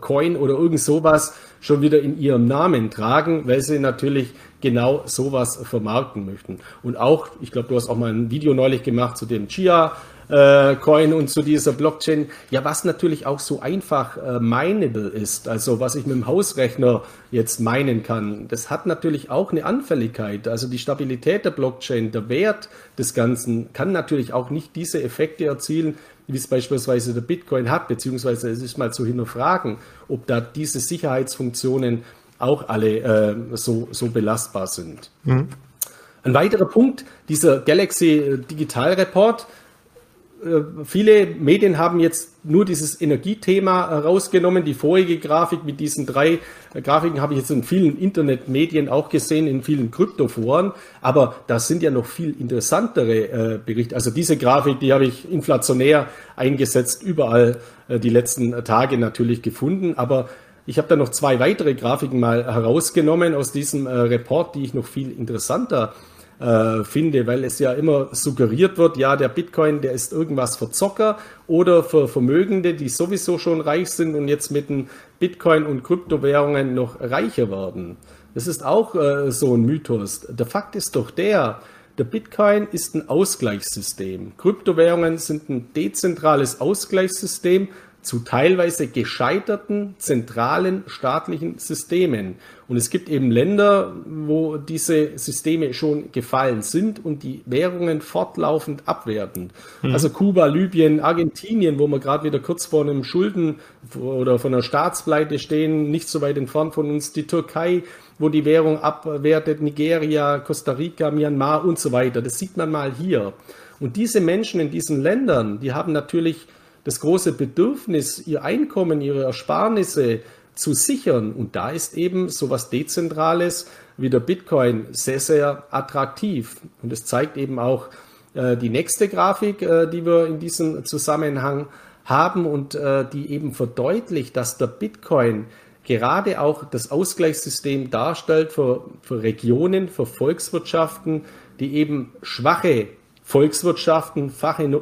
Coin oder irgend sowas schon wieder in ihrem Namen tragen, weil sie natürlich genau sowas vermarkten möchten. Und auch, ich glaube, du hast auch mal ein Video neulich gemacht zu dem Chia äh, Coin und zu dieser Blockchain. Ja, was natürlich auch so einfach äh, mineable ist, also was ich mit dem Hausrechner jetzt meinen kann, das hat natürlich auch eine Anfälligkeit. Also die Stabilität der Blockchain, der Wert des Ganzen kann natürlich auch nicht diese Effekte erzielen, wie es beispielsweise der Bitcoin hat, beziehungsweise es ist mal zu hinterfragen, ob da diese Sicherheitsfunktionen auch alle äh, so, so belastbar sind. Mhm. Ein weiterer Punkt, dieser Galaxy Digital Report, äh, viele Medien haben jetzt nur dieses Energiethema rausgenommen. Die vorige Grafik mit diesen drei äh, Grafiken habe ich jetzt in vielen Internetmedien auch gesehen, in vielen Kryptoforen. Aber da sind ja noch viel interessantere äh, Berichte. Also diese Grafik, die habe ich inflationär eingesetzt, überall die letzten Tage natürlich gefunden. Aber ich habe da noch zwei weitere Grafiken mal herausgenommen aus diesem Report, die ich noch viel interessanter äh, finde, weil es ja immer suggeriert wird, ja, der Bitcoin, der ist irgendwas für Zocker oder für Vermögende, die sowieso schon reich sind und jetzt mit den Bitcoin und Kryptowährungen noch reicher werden. Das ist auch äh, so ein Mythos. Der Fakt ist doch der, der Bitcoin ist ein Ausgleichssystem. Kryptowährungen sind ein dezentrales Ausgleichssystem zu teilweise gescheiterten zentralen staatlichen Systemen. Und es gibt eben Länder, wo diese Systeme schon gefallen sind und die Währungen fortlaufend abwerten. Mhm. Also Kuba, Libyen, Argentinien, wo wir gerade wieder kurz vor einem Schulden oder von einer Staatspleite stehen, nicht so weit entfernt von uns, die Türkei, wo die Währung abwertet, Nigeria, Costa Rica, Myanmar und so weiter. Das sieht man mal hier. Und diese Menschen in diesen Ländern, die haben natürlich das große Bedürfnis, ihr Einkommen, ihre Ersparnisse zu sichern. Und da ist eben so etwas Dezentrales wie der Bitcoin sehr, sehr attraktiv. Und es zeigt eben auch äh, die nächste Grafik, äh, die wir in diesem Zusammenhang haben und äh, die eben verdeutlicht, dass der Bitcoin gerade auch das Ausgleichssystem darstellt für, für Regionen, für Volkswirtschaften, die eben schwache Volkswirtschaften,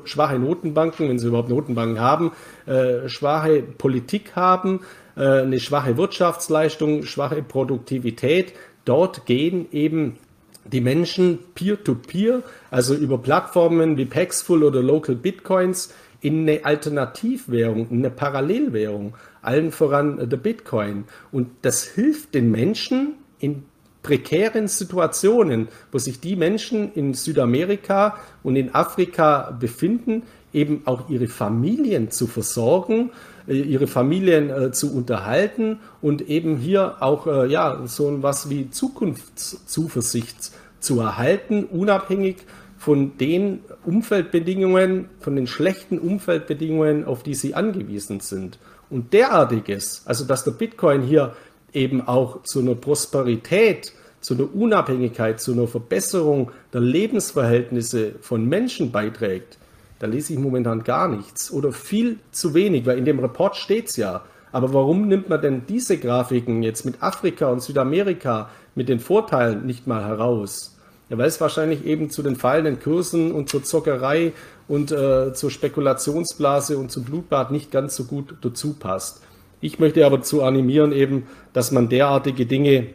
schwache Notenbanken, wenn sie überhaupt Notenbanken haben, äh, schwache Politik haben, eine schwache Wirtschaftsleistung, schwache Produktivität. Dort gehen eben die Menschen peer-to-peer, -peer, also über Plattformen wie Paxful oder Local Bitcoins, in eine Alternativwährung, in eine Parallelwährung, allen voran der Bitcoin. Und das hilft den Menschen in prekären Situationen, wo sich die Menschen in Südamerika und in Afrika befinden, eben auch ihre Familien zu versorgen, äh, ihre Familien äh, zu unterhalten und eben hier auch äh, ja, so was wie Zukunftszuversicht zu erhalten, unabhängig von den Umfeldbedingungen, von den schlechten Umfeldbedingungen, auf die sie angewiesen sind. Und derartiges, also dass der Bitcoin hier eben auch zu einer Prosperität, zu einer Unabhängigkeit, zu einer Verbesserung der Lebensverhältnisse von Menschen beiträgt, da lese ich momentan gar nichts oder viel zu wenig, weil in dem Report steht es ja. Aber warum nimmt man denn diese Grafiken jetzt mit Afrika und Südamerika mit den Vorteilen nicht mal heraus? Ja, weil es wahrscheinlich eben zu den fallenden Kursen und zur Zockerei und äh, zur Spekulationsblase und zum Blutbad nicht ganz so gut dazu passt. Ich möchte aber zu animieren eben, dass man derartige Dinge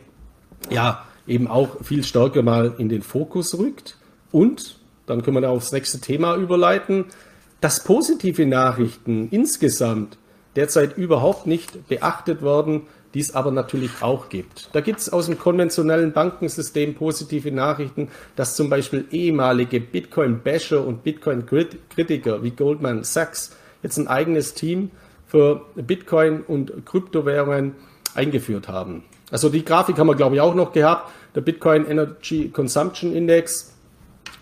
ja eben auch viel stärker mal in den Fokus rückt und dann können wir da aufs nächste Thema überleiten, dass positive Nachrichten insgesamt derzeit überhaupt nicht beachtet werden, die es aber natürlich auch gibt. Da gibt es aus dem konventionellen Bankensystem positive Nachrichten, dass zum Beispiel ehemalige Bitcoin-Basher und Bitcoin-Kritiker wie Goldman Sachs jetzt ein eigenes Team für Bitcoin und Kryptowährungen eingeführt haben. Also die Grafik haben wir, glaube ich, auch noch gehabt. Der Bitcoin Energy Consumption Index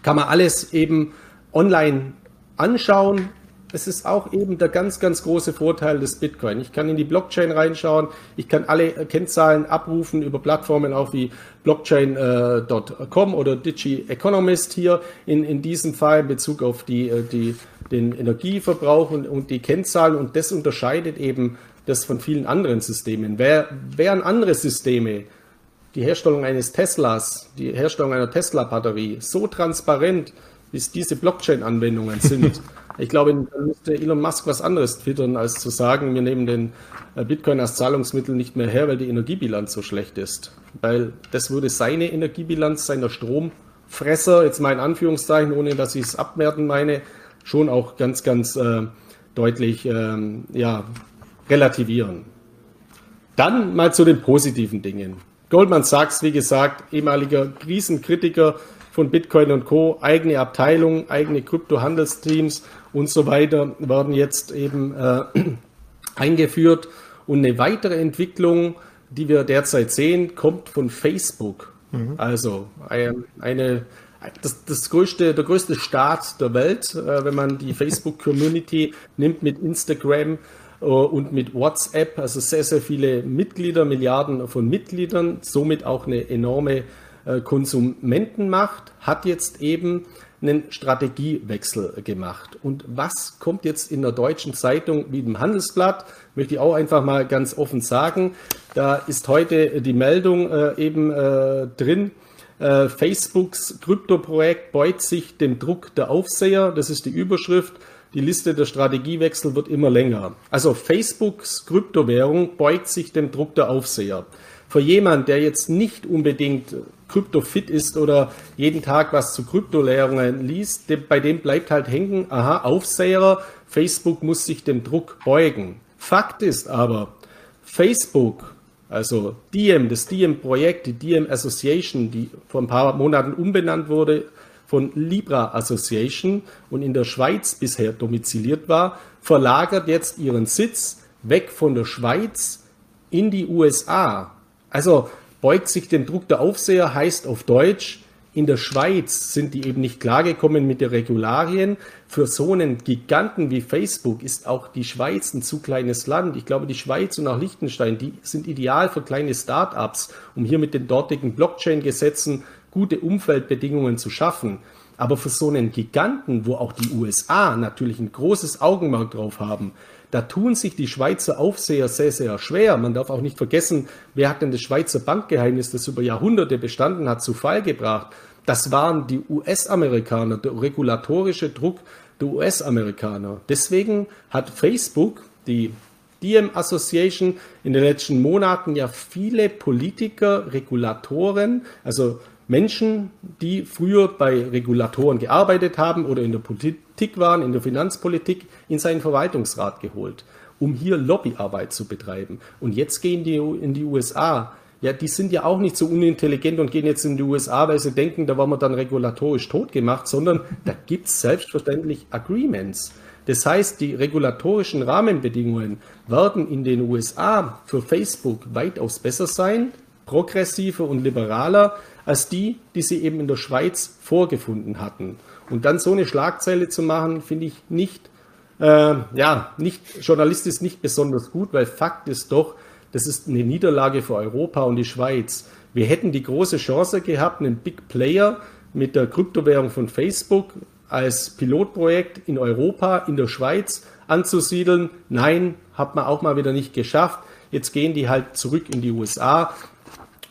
kann man alles eben online anschauen. Es ist auch eben der ganz, ganz große Vorteil des Bitcoin. Ich kann in die Blockchain reinschauen, ich kann alle Kennzahlen abrufen über Plattformen auch wie blockchain.com oder Digi Economist hier in, in diesem Fall in Bezug auf die, äh, die den Energieverbrauch und, und die Kennzahlen und das unterscheidet eben das von vielen anderen Systemen. Wer, wären andere Systeme, die Herstellung eines Teslas, die Herstellung einer Tesla-Batterie so transparent, wie es diese Blockchain-Anwendungen sind, <laughs> ich glaube, dann müsste Elon Musk was anderes twittern, als zu sagen, wir nehmen den äh, Bitcoin als Zahlungsmittel nicht mehr her, weil die Energiebilanz so schlecht ist. Weil das würde seine Energiebilanz, seiner Stromfresser, jetzt mal in Anführungszeichen, ohne dass ich es abwerten meine, schon auch ganz, ganz äh, deutlich ähm, ja, relativieren. Dann mal zu den positiven Dingen. Goldman Sachs, wie gesagt, ehemaliger Krisenkritiker von Bitcoin und Co., eigene Abteilung, eigene Kryptohandelsteams und so weiter werden jetzt eben äh, <clears throat> eingeführt. Und eine weitere Entwicklung, die wir derzeit sehen, kommt von Facebook. Mhm. Also eine, eine das, das größte, der größte Staat der Welt, äh, wenn man die Facebook-Community nimmt mit Instagram und mit WhatsApp, also sehr, sehr viele Mitglieder, Milliarden von Mitgliedern, somit auch eine enorme äh, Konsumentenmacht, hat jetzt eben einen Strategiewechsel gemacht. Und was kommt jetzt in der deutschen Zeitung wie dem Handelsblatt? Möchte ich auch einfach mal ganz offen sagen. Da ist heute die Meldung äh, eben äh, drin, äh, Facebooks Kryptoprojekt beut sich dem Druck der Aufseher. Das ist die Überschrift. Die Liste der Strategiewechsel wird immer länger. Also Facebooks Kryptowährung beugt sich dem Druck der Aufseher. Für jemand, der jetzt nicht unbedingt kryptofit ist oder jeden Tag was zu Kryptolehrungen liest, bei dem bleibt halt hängen, aha, Aufseher, Facebook muss sich dem Druck beugen. Fakt ist aber, Facebook also Diem, das Diem-Projekt, die Diem Association, die vor ein paar Monaten umbenannt wurde von Libra Association und in der Schweiz bisher domiziliert war, verlagert jetzt ihren Sitz weg von der Schweiz in die USA. Also beugt sich dem Druck der Aufseher, heißt auf Deutsch, in der Schweiz sind die eben nicht klargekommen mit den Regularien. Für so einen Giganten wie Facebook ist auch die Schweiz ein zu kleines Land. Ich glaube, die Schweiz und auch Liechtenstein, die sind ideal für kleine Start-ups, um hier mit den dortigen Blockchain-Gesetzen gute Umfeldbedingungen zu schaffen. Aber für so einen Giganten, wo auch die USA natürlich ein großes Augenmerk drauf haben, da tun sich die Schweizer Aufseher sehr, sehr schwer. Man darf auch nicht vergessen, wer hat denn das Schweizer Bankgeheimnis, das über Jahrhunderte bestanden hat, zu Fall gebracht? Das waren die US-Amerikaner, der regulatorische Druck der US-Amerikaner. Deswegen hat Facebook, die DM Association, in den letzten Monaten ja viele Politiker, Regulatoren, also Menschen, die früher bei Regulatoren gearbeitet haben oder in der Politik waren, in der Finanzpolitik, in seinen Verwaltungsrat geholt, um hier Lobbyarbeit zu betreiben. Und jetzt gehen die in die USA. Ja, die sind ja auch nicht so unintelligent und gehen jetzt in die USA, weil sie denken, da waren wir dann regulatorisch tot gemacht, sondern da gibt es selbstverständlich Agreements. Das heißt, die regulatorischen Rahmenbedingungen werden in den USA für Facebook weitaus besser sein, progressiver und liberaler als die, die sie eben in der Schweiz vorgefunden hatten. Und dann so eine Schlagzeile zu machen, finde ich nicht, äh, ja, nicht, journalistisch nicht besonders gut, weil Fakt ist doch, das ist eine Niederlage für Europa und die Schweiz. Wir hätten die große Chance gehabt, einen Big Player mit der Kryptowährung von Facebook als Pilotprojekt in Europa, in der Schweiz anzusiedeln. Nein, hat man auch mal wieder nicht geschafft. Jetzt gehen die halt zurück in die USA.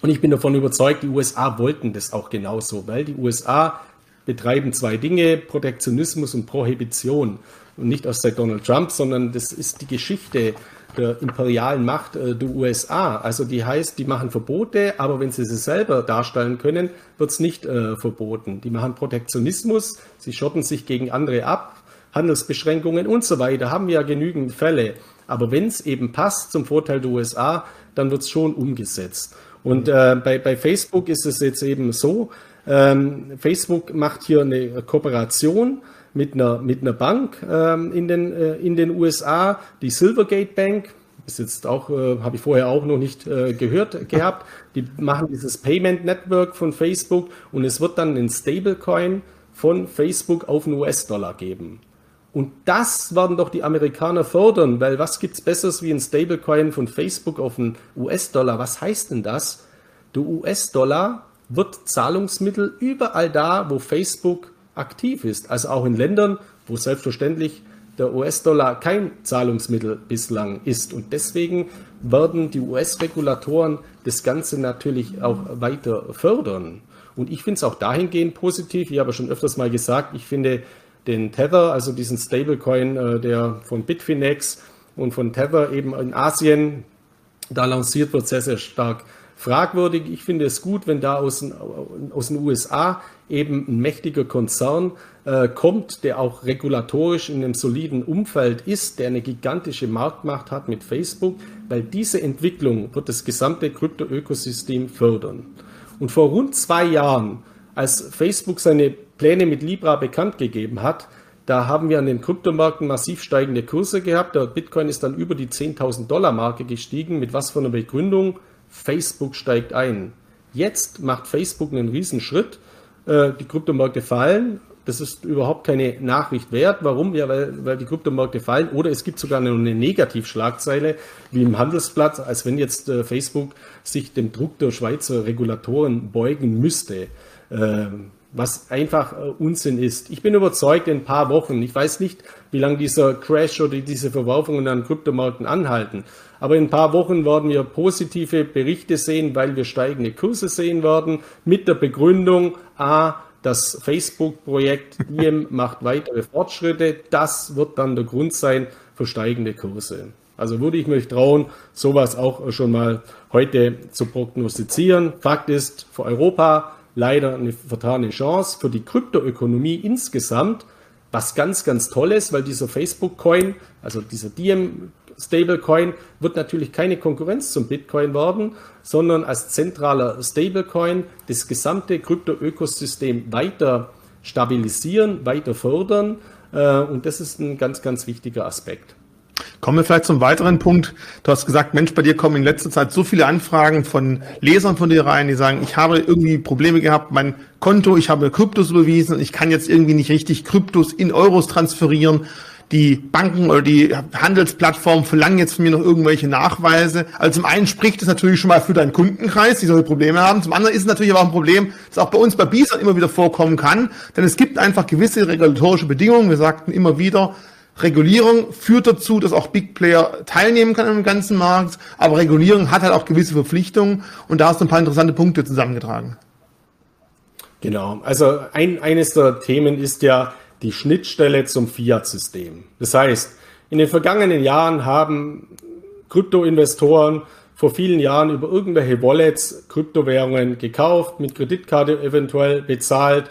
Und ich bin davon überzeugt, die USA wollten das auch genauso, weil die USA betreiben zwei Dinge, Protektionismus und Prohibition. Und nicht aus seit Donald Trump, sondern das ist die Geschichte der imperialen Macht äh, der USA. Also die heißt, die machen Verbote, aber wenn sie sie selber darstellen können, wird es nicht äh, verboten. Die machen Protektionismus, sie schotten sich gegen andere ab, Handelsbeschränkungen und so weiter. Haben wir ja genügend Fälle. Aber wenn es eben passt zum Vorteil der USA, dann wird es schon umgesetzt. Und äh, bei, bei Facebook ist es jetzt eben so, ähm, Facebook macht hier eine Kooperation mit einer, mit einer Bank ähm, in, den, äh, in den USA, die Silvergate Bank. Ist jetzt auch, äh, habe ich vorher auch noch nicht äh, gehört gehabt. Die machen dieses Payment Network von Facebook und es wird dann einen Stablecoin von Facebook auf einen US-Dollar geben. Und das werden doch die Amerikaner fördern, weil was gibt es Besseres wie ein Stablecoin von Facebook auf einen US-Dollar? Was heißt denn das? Der US-Dollar wird Zahlungsmittel überall da, wo Facebook aktiv ist. Also auch in Ländern, wo selbstverständlich der US-Dollar kein Zahlungsmittel bislang ist. Und deswegen werden die US-Regulatoren das Ganze natürlich auch weiter fördern. Und ich finde es auch dahingehend positiv, ich habe schon öfters mal gesagt, ich finde den Tether, also diesen Stablecoin, äh, der von Bitfinex und von Tether eben in Asien da lanciert wird, sehr, sehr stark fragwürdig. Ich finde es gut, wenn da aus den, aus den USA eben ein mächtiger Konzern äh, kommt, der auch regulatorisch in einem soliden Umfeld ist, der eine gigantische Marktmacht hat mit Facebook, weil diese Entwicklung wird das gesamte Krypto-Ökosystem fördern. Und vor rund zwei Jahren, als Facebook seine Pläne mit Libra bekannt gegeben hat, da haben wir an den Kryptomärkten massiv steigende Kurse gehabt. Der Bitcoin ist dann über die 10.000 Dollar Marke gestiegen. Mit was für einer Begründung? Facebook steigt ein. Jetzt macht Facebook einen Riesenschritt. Äh, die Kryptomärkte fallen. Das ist überhaupt keine Nachricht wert. Warum? Ja, weil, weil die Kryptomärkte fallen. Oder es gibt sogar eine, Negativschlagzeile wie im Handelsblatt, als wenn jetzt äh, Facebook sich dem Druck der Schweizer Regulatoren beugen müsste. Ähm, was einfach äh, Unsinn ist. Ich bin überzeugt, in ein paar Wochen, ich weiß nicht, wie lange dieser Crash oder diese Verwerfungen an Kryptomärkten anhalten, aber in ein paar Wochen werden wir positive Berichte sehen, weil wir steigende Kurse sehen werden, mit der Begründung, a, das Facebook-Projekt <laughs> Diem macht weitere Fortschritte. Das wird dann der Grund sein für steigende Kurse. Also würde ich mich trauen, sowas auch schon mal heute zu prognostizieren. Fakt ist, für Europa leider eine vertane Chance, für die Kryptoökonomie insgesamt was ganz, ganz toll ist, weil dieser Facebook-Coin, also dieser Diem Stablecoin wird natürlich keine Konkurrenz zum Bitcoin werden, sondern als zentraler Stablecoin das gesamte Krypto-Ökosystem weiter stabilisieren, weiter fördern. Äh, und das ist ein ganz, ganz wichtiger Aspekt. Kommen wir vielleicht zum weiteren Punkt. Du hast gesagt, Mensch, bei dir kommen in letzter Zeit so viele Anfragen von Lesern von dir rein, die sagen, ich habe irgendwie Probleme gehabt, mein Konto, ich habe Kryptos überwiesen, ich kann jetzt irgendwie nicht richtig Kryptos in Euros transferieren die Banken oder die Handelsplattformen verlangen jetzt von mir noch irgendwelche Nachweise. Also zum einen spricht es natürlich schon mal für deinen Kundenkreis, die solche Probleme haben. Zum anderen ist es natürlich aber auch ein Problem, das auch bei uns bei Bison immer wieder vorkommen kann, denn es gibt einfach gewisse regulatorische Bedingungen. Wir sagten immer wieder, Regulierung führt dazu, dass auch Big Player teilnehmen kann im ganzen Markt, aber Regulierung hat halt auch gewisse Verpflichtungen und da hast du ein paar interessante Punkte zusammengetragen. Genau, also ein, eines der Themen ist ja die Schnittstelle zum Fiat-System. Das heißt, in den vergangenen Jahren haben Kryptoinvestoren vor vielen Jahren über irgendwelche Wallets Kryptowährungen gekauft, mit Kreditkarte eventuell bezahlt,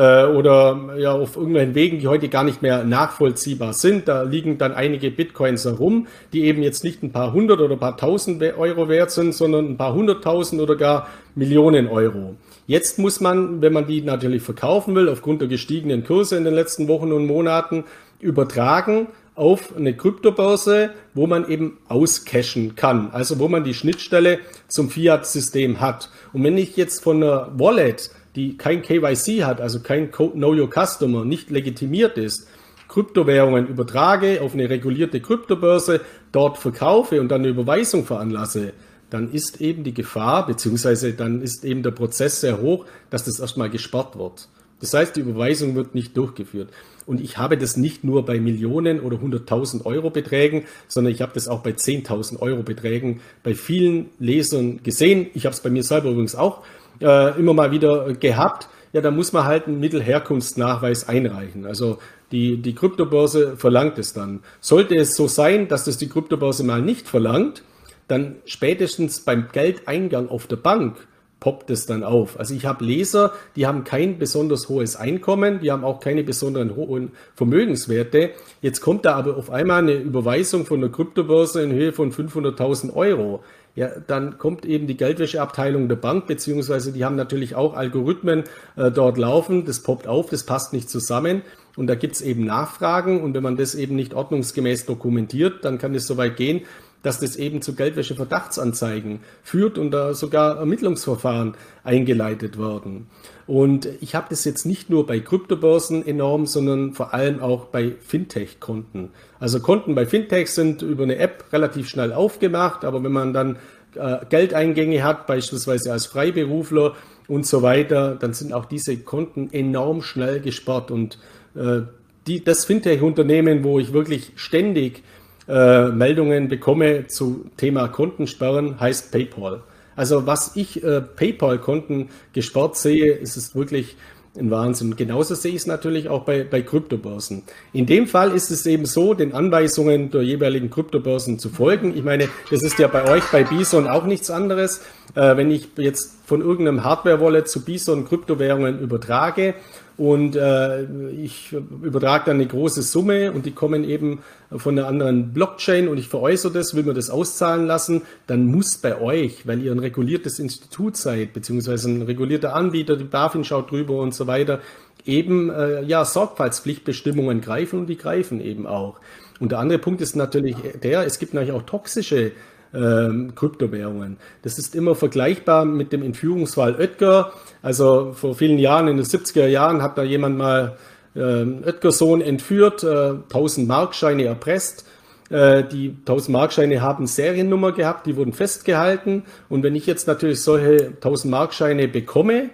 äh, oder ja auf irgendwelchen Wegen, die heute gar nicht mehr nachvollziehbar sind. Da liegen dann einige Bitcoins herum, die eben jetzt nicht ein paar hundert oder ein paar tausend Euro wert sind, sondern ein paar hunderttausend oder gar Millionen Euro. Jetzt muss man, wenn man die natürlich verkaufen will, aufgrund der gestiegenen Kurse in den letzten Wochen und Monaten, übertragen auf eine Kryptobörse, wo man eben auscashen kann, also wo man die Schnittstelle zum Fiat-System hat. Und wenn ich jetzt von einer Wallet die kein KYC hat, also kein Know Your Customer, nicht legitimiert ist, Kryptowährungen übertrage auf eine regulierte Kryptobörse, dort verkaufe und dann eine Überweisung veranlasse, dann ist eben die Gefahr, beziehungsweise dann ist eben der Prozess sehr hoch, dass das erstmal gespart wird. Das heißt, die Überweisung wird nicht durchgeführt. Und ich habe das nicht nur bei Millionen oder 100.000 Euro Beträgen, sondern ich habe das auch bei 10.000 Euro Beträgen bei vielen Lesern gesehen. Ich habe es bei mir selber übrigens auch äh, immer mal wieder gehabt, ja, da muss man halt einen Mittelherkunftsnachweis einreichen. Also die, die Kryptobörse verlangt es dann. Sollte es so sein, dass das die Kryptobörse mal nicht verlangt, dann spätestens beim Geldeingang auf der Bank poppt es dann auf. Also ich habe Leser, die haben kein besonders hohes Einkommen, die haben auch keine besonderen hohen Vermögenswerte. Jetzt kommt da aber auf einmal eine Überweisung von der Kryptobörse in Höhe von 500.000 Euro ja, dann kommt eben die Geldwäscheabteilung der Bank, beziehungsweise die haben natürlich auch Algorithmen äh, dort laufen. Das poppt auf, das passt nicht zusammen. Und da gibt es eben Nachfragen. Und wenn man das eben nicht ordnungsgemäß dokumentiert, dann kann es so weit gehen, dass das eben zu Geldwäsche-Verdachtsanzeigen führt und da sogar Ermittlungsverfahren eingeleitet werden. Und ich habe das jetzt nicht nur bei Kryptobörsen enorm, sondern vor allem auch bei Fintech-Konten. Also Konten bei Fintech sind über eine App relativ schnell aufgemacht, aber wenn man dann äh, Geldeingänge hat, beispielsweise als Freiberufler und so weiter, dann sind auch diese Konten enorm schnell gespart. Und äh, die, das Fintech-Unternehmen, wo ich wirklich ständig äh, Meldungen bekomme zu Thema Kontensperren, heißt PayPal. Also was ich äh, PayPal-Konten gesperrt sehe, ist es wirklich ein Wahnsinn. Genauso sehe ich es natürlich auch bei, bei Kryptobörsen. In dem Fall ist es eben so, den Anweisungen der jeweiligen Kryptobörsen zu folgen. Ich meine, das ist ja bei euch bei Bison auch nichts anderes. Äh, wenn ich jetzt von irgendeinem Hardware-Wallet zu Bison Kryptowährungen übertrage und äh, ich übertrage dann eine große Summe und die kommen eben von einer anderen Blockchain und ich veräußere das, will mir das auszahlen lassen, dann muss bei euch, weil ihr ein reguliertes Institut seid, beziehungsweise ein regulierter Anbieter, die BaFin schaut drüber und so weiter, eben äh, ja Sorgfaltspflichtbestimmungen greifen und die greifen eben auch. Und der andere Punkt ist natürlich der, es gibt natürlich auch toxische ähm, Kryptowährungen. Das ist immer vergleichbar mit dem Entführungsfall Oetker. Also vor vielen Jahren, in den 70er Jahren, hat da jemand mal äh, Oetker-Sohn entführt, äh, 1000 Markscheine erpresst. Äh, die 1000 Markscheine haben Seriennummer gehabt, die wurden festgehalten. Und wenn ich jetzt natürlich solche 1000 Markscheine bekomme,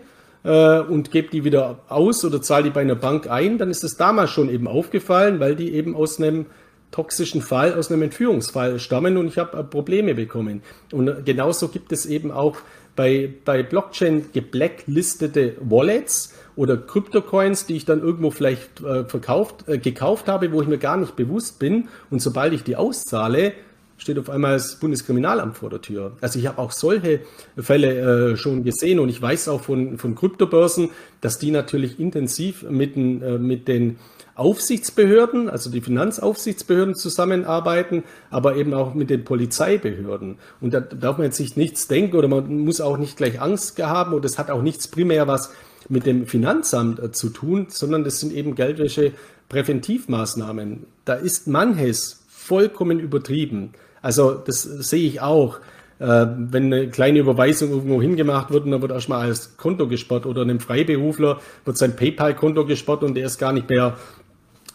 äh, und gebe die wieder aus oder zahle die bei einer Bank ein, dann ist es damals schon eben aufgefallen, weil die eben aus einem toxischen Fall, aus einem Entführungsfall stammen und ich habe äh, Probleme bekommen. Und äh, genauso gibt es eben auch bei, bei Blockchain geblacklistete Wallets oder Kryptocoins, die ich dann irgendwo vielleicht äh, verkauft, gekauft habe, wo ich mir gar nicht bewusst bin. Und sobald ich die auszahle, steht auf einmal das Bundeskriminalamt vor der Tür. Also ich habe auch solche Fälle äh, schon gesehen und ich weiß auch von, von Kryptobörsen, dass die natürlich intensiv mit, äh, mit den Aufsichtsbehörden, also die Finanzaufsichtsbehörden zusammenarbeiten, aber eben auch mit den Polizeibehörden. Und da darf man jetzt sich nichts denken oder man muss auch nicht gleich Angst haben und das hat auch nichts primär was mit dem Finanzamt äh, zu tun, sondern das sind eben Geldwäsche Präventivmaßnahmen. Da ist manches vollkommen übertrieben. Also das sehe ich auch. Äh, wenn eine kleine Überweisung irgendwo hingemacht wird dann wird erstmal als Konto gespart oder einem Freiberufler wird sein PayPal-Konto gespart und der ist gar nicht mehr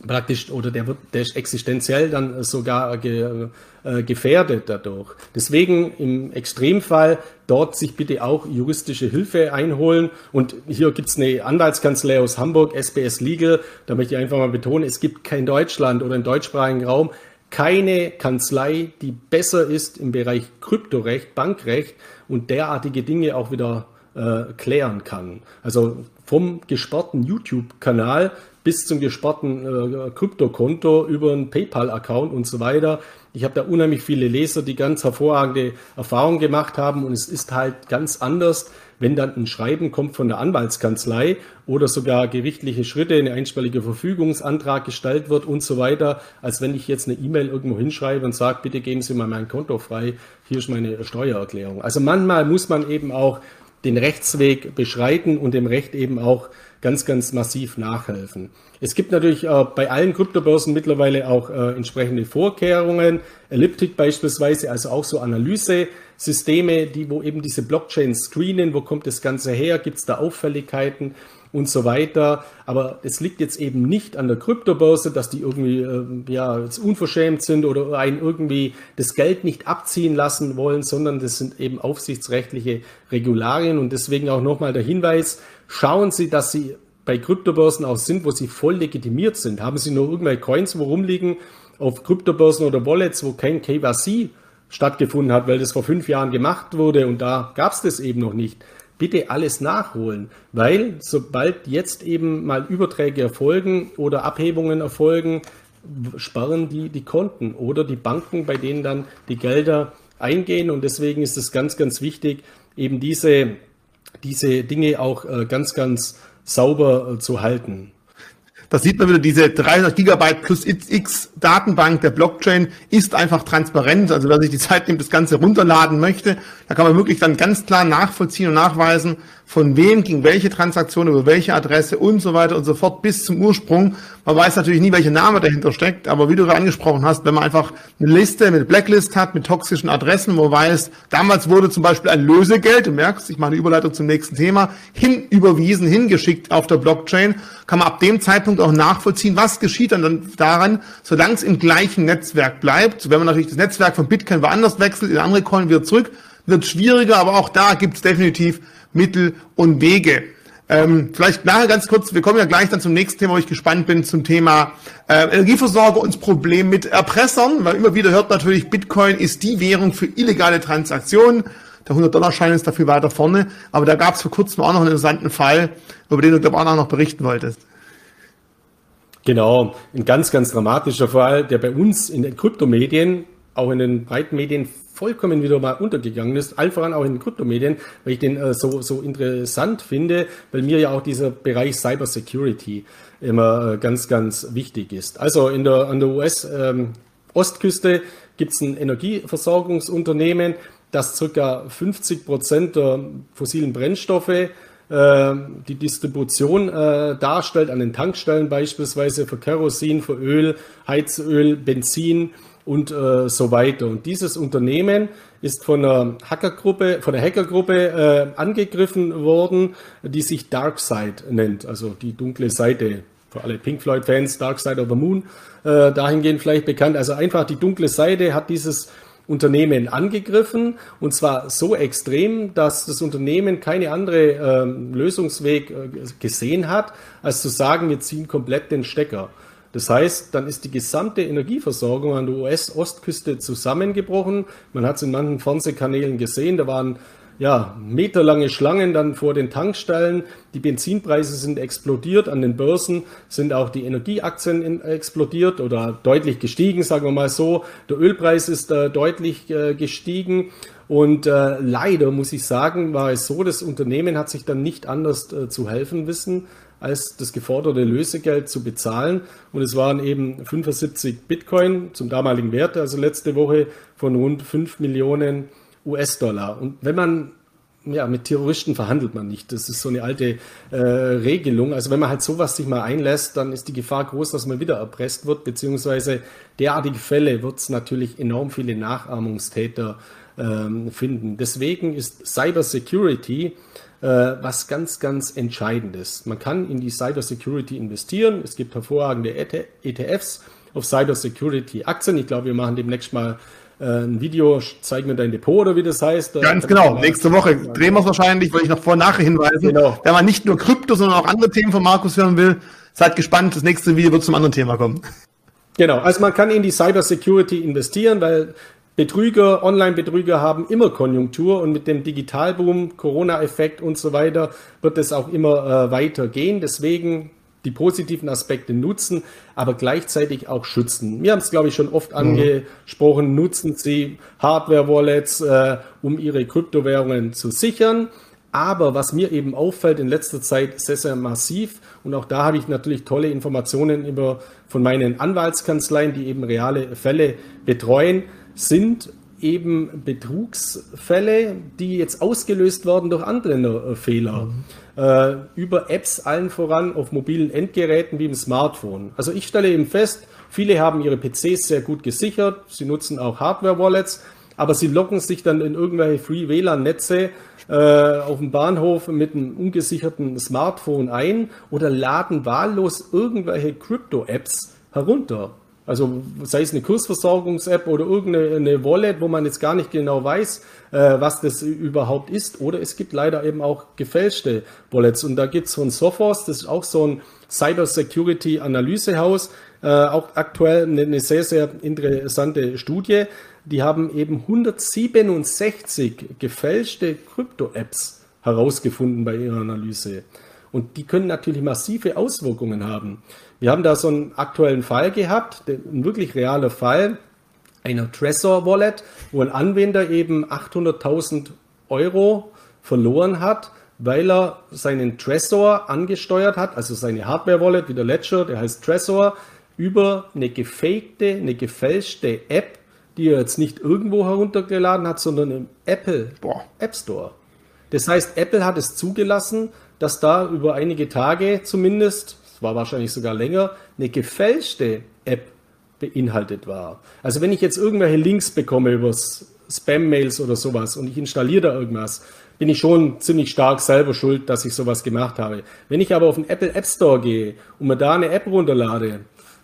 praktisch oder der wird der ist existenziell dann sogar ge, äh, gefährdet dadurch. Deswegen im Extremfall dort sich bitte auch juristische Hilfe einholen. Und hier gibt es eine Anwaltskanzlei aus Hamburg, SBS Legal. Da möchte ich einfach mal betonen, es gibt kein Deutschland oder im deutschsprachigen Raum keine Kanzlei, die besser ist im Bereich Kryptorecht, Bankrecht und derartige Dinge auch wieder äh, klären kann. Also vom gesperrten YouTube-Kanal bis zum gesperrten äh, Kryptokonto über einen PayPal-Account und so weiter. Ich habe da unheimlich viele Leser, die ganz hervorragende Erfahrungen gemacht haben und es ist halt ganz anders, wenn dann ein Schreiben kommt von der Anwaltskanzlei oder sogar gerichtliche Schritte, eine einstweilige Verfügungsantrag gestellt wird und so weiter, als wenn ich jetzt eine E-Mail irgendwo hinschreibe und sage, bitte geben Sie mal mein Konto frei, hier ist meine Steuererklärung. Also manchmal muss man eben auch den Rechtsweg beschreiten und dem Recht eben auch ganz, ganz massiv nachhelfen. Es gibt natürlich äh, bei allen Kryptobörsen mittlerweile auch äh, entsprechende Vorkehrungen. Elliptic beispielsweise, also auch so Analysesysteme, die, wo eben diese Blockchain screenen, wo kommt das Ganze her, gibt es da Auffälligkeiten und so weiter. Aber es liegt jetzt eben nicht an der Kryptobörse, dass die irgendwie äh, ja, jetzt unverschämt sind oder einen irgendwie das Geld nicht abziehen lassen wollen, sondern das sind eben aufsichtsrechtliche Regularien. Und deswegen auch nochmal der Hinweis, schauen Sie, dass Sie bei Kryptobörsen auch sind, wo Sie voll legitimiert sind. Haben Sie nur irgendwelche Coins, wo rumliegen auf Kryptobörsen oder Wallets, wo kein KYC stattgefunden hat, weil das vor fünf Jahren gemacht wurde und da gab es das eben noch nicht. Bitte alles nachholen, weil sobald jetzt eben mal Überträge erfolgen oder Abhebungen erfolgen, sperren die die Konten oder die Banken, bei denen dann die Gelder eingehen. Und deswegen ist es ganz, ganz wichtig, eben diese diese Dinge auch äh, ganz, ganz sauber äh, zu halten. Da sieht man wieder, diese 300 Gigabyte plus X Datenbank der Blockchain ist einfach transparent. Also wer sich die Zeit nimmt, das Ganze runterladen möchte, da kann man wirklich dann ganz klar nachvollziehen und nachweisen, von wem ging welche Transaktion über welche Adresse und so weiter und so fort bis zum Ursprung. Man weiß natürlich nie, welcher Name dahinter steckt, aber wie du gerade angesprochen hast, wenn man einfach eine Liste mit Blacklist hat, mit toxischen Adressen, wo man weiß, damals wurde zum Beispiel ein Lösegeld, du merkst, ich mache eine Überleitung zum nächsten Thema, hinüberwiesen, hingeschickt auf der Blockchain, kann man ab dem Zeitpunkt auch nachvollziehen, was geschieht dann daran, solange es im gleichen Netzwerk bleibt. Wenn man natürlich das Netzwerk von Bitcoin woanders wechselt, in andere Coin wieder zurück, wird schwieriger, aber auch da gibt es definitiv Mittel und Wege. Ähm, vielleicht nachher ganz kurz, wir kommen ja gleich dann zum nächsten Thema, wo ich gespannt bin, zum Thema äh, Energieversorger und das Problem mit Erpressern, weil immer wieder hört natürlich, Bitcoin ist die Währung für illegale Transaktionen. Der 100-Dollar-Schein ist dafür weiter vorne, aber da gab es vor kurzem auch noch einen interessanten Fall, über den du, glaube ich, auch noch berichten wolltest. Genau, ein ganz, ganz dramatischer Fall, der bei uns in den Kryptomedien, auch in den breiten Medien vollkommen wieder mal untergegangen ist, allen voran auch in den Kryptomedien, weil ich den äh, so, so interessant finde, weil mir ja auch dieser Bereich Cyber Security immer äh, ganz, ganz wichtig ist. Also in der, an der US-Ostküste ähm, gibt es ein Energieversorgungsunternehmen, das ca. 50 Prozent der fossilen Brennstoffe äh, die Distribution äh, darstellt an den Tankstellen beispielsweise für Kerosin, für Öl, Heizöl, Benzin und äh, so weiter. Und dieses Unternehmen ist von einer Hackergruppe, von der Hackergruppe äh, angegriffen worden, die sich Darkseid nennt, also die dunkle Seite. Für alle Pink Floyd-Fans, Dark Side of the Moon, äh, dahingehend vielleicht bekannt. Also einfach die dunkle Seite hat dieses Unternehmen angegriffen und zwar so extrem, dass das Unternehmen keine andere äh, Lösungsweg äh, gesehen hat, als zu sagen, wir ziehen komplett den Stecker. Das heißt, dann ist die gesamte Energieversorgung an der US-Ostküste zusammengebrochen. Man hat es in manchen Fernsehkanälen gesehen, da waren ja, meterlange Schlangen dann vor den Tankstellen. Die Benzinpreise sind explodiert. An den Börsen sind auch die Energieaktien explodiert oder deutlich gestiegen, sagen wir mal so. Der Ölpreis ist äh, deutlich äh, gestiegen. Und äh, leider muss ich sagen, war es so, das Unternehmen hat sich dann nicht anders äh, zu helfen wissen, als das geforderte Lösegeld zu bezahlen. Und es waren eben 75 Bitcoin zum damaligen Wert, also letzte Woche von rund 5 Millionen US-Dollar. Und wenn man ja, mit Terroristen verhandelt man nicht. Das ist so eine alte äh, Regelung. Also wenn man halt sowas sich mal einlässt, dann ist die Gefahr groß, dass man wieder erpresst wird, beziehungsweise derartige Fälle wird es natürlich enorm viele Nachahmungstäter ähm, finden. Deswegen ist Cyber Security äh, was ganz, ganz entscheidend ist. Man kann in die Cyber Security investieren. Es gibt hervorragende ETFs auf Cyber Security Aktien. Ich glaube, wir machen demnächst mal äh, ein Video, zeig mir dein Depot oder wie das heißt. Ganz genau. Nächste Woche drehen wir es wahrscheinlich, weil ich noch vor nachher hinweisen. Genau. Wenn man nicht nur Krypto, sondern auch andere Themen von Markus hören will, seid gespannt. Das nächste Video wird zum anderen Thema kommen. Genau. Also man kann in die Cyber Security investieren, weil Betrüger, Online-Betrüger haben immer Konjunktur und mit dem Digitalboom, Corona-Effekt und so weiter wird es auch immer äh, weiter gehen. Deswegen die positiven Aspekte nutzen, aber gleichzeitig auch schützen. Wir haben es, glaube ich, schon oft mhm. angesprochen, nutzen Sie Hardware-Wallets, äh, um Ihre Kryptowährungen zu sichern. Aber was mir eben auffällt in letzter Zeit sehr, sehr massiv, und auch da habe ich natürlich tolle Informationen über, von meinen Anwaltskanzleien, die eben reale Fälle betreuen, sind eben Betrugsfälle, die jetzt ausgelöst werden durch Anwenderfehler. Mhm. Äh, über Apps allen voran auf mobilen Endgeräten wie im Smartphone. Also ich stelle eben fest, viele haben ihre PCs sehr gut gesichert, sie nutzen auch Hardware-Wallets, aber sie locken sich dann in irgendwelche Free-WLAN-Netze äh, auf dem Bahnhof mit einem ungesicherten Smartphone ein oder laden wahllos irgendwelche Crypto-Apps herunter. Also sei es eine Kursversorgungs-App oder irgendeine Wallet, wo man jetzt gar nicht genau weiß, äh, was das überhaupt ist. Oder es gibt leider eben auch gefälschte Wallets. Und da gibt es von Sophos, das ist auch so ein Cyber Security Analysehaus, äh, auch aktuell eine, eine sehr, sehr interessante Studie. Die haben eben 167 gefälschte Krypto-Apps herausgefunden bei ihrer Analyse. Und die können natürlich massive Auswirkungen haben. Wir haben da so einen aktuellen Fall gehabt, ein wirklich realer Fall einer Trezor Wallet, wo ein Anwender eben 800.000 Euro verloren hat, weil er seinen Trezor angesteuert hat, also seine Hardware Wallet, wie der Ledger, der heißt Trezor, über eine gefakte, eine gefälschte App, die er jetzt nicht irgendwo heruntergeladen hat, sondern im Apple Boah. App Store. Das heißt, Apple hat es zugelassen, dass da über einige Tage zumindest war wahrscheinlich sogar länger, eine gefälschte App beinhaltet war. Also wenn ich jetzt irgendwelche Links bekomme über Spam-Mails oder sowas und ich installiere da irgendwas, bin ich schon ziemlich stark selber schuld, dass ich sowas gemacht habe. Wenn ich aber auf den Apple App Store gehe und mir da eine App runterlade,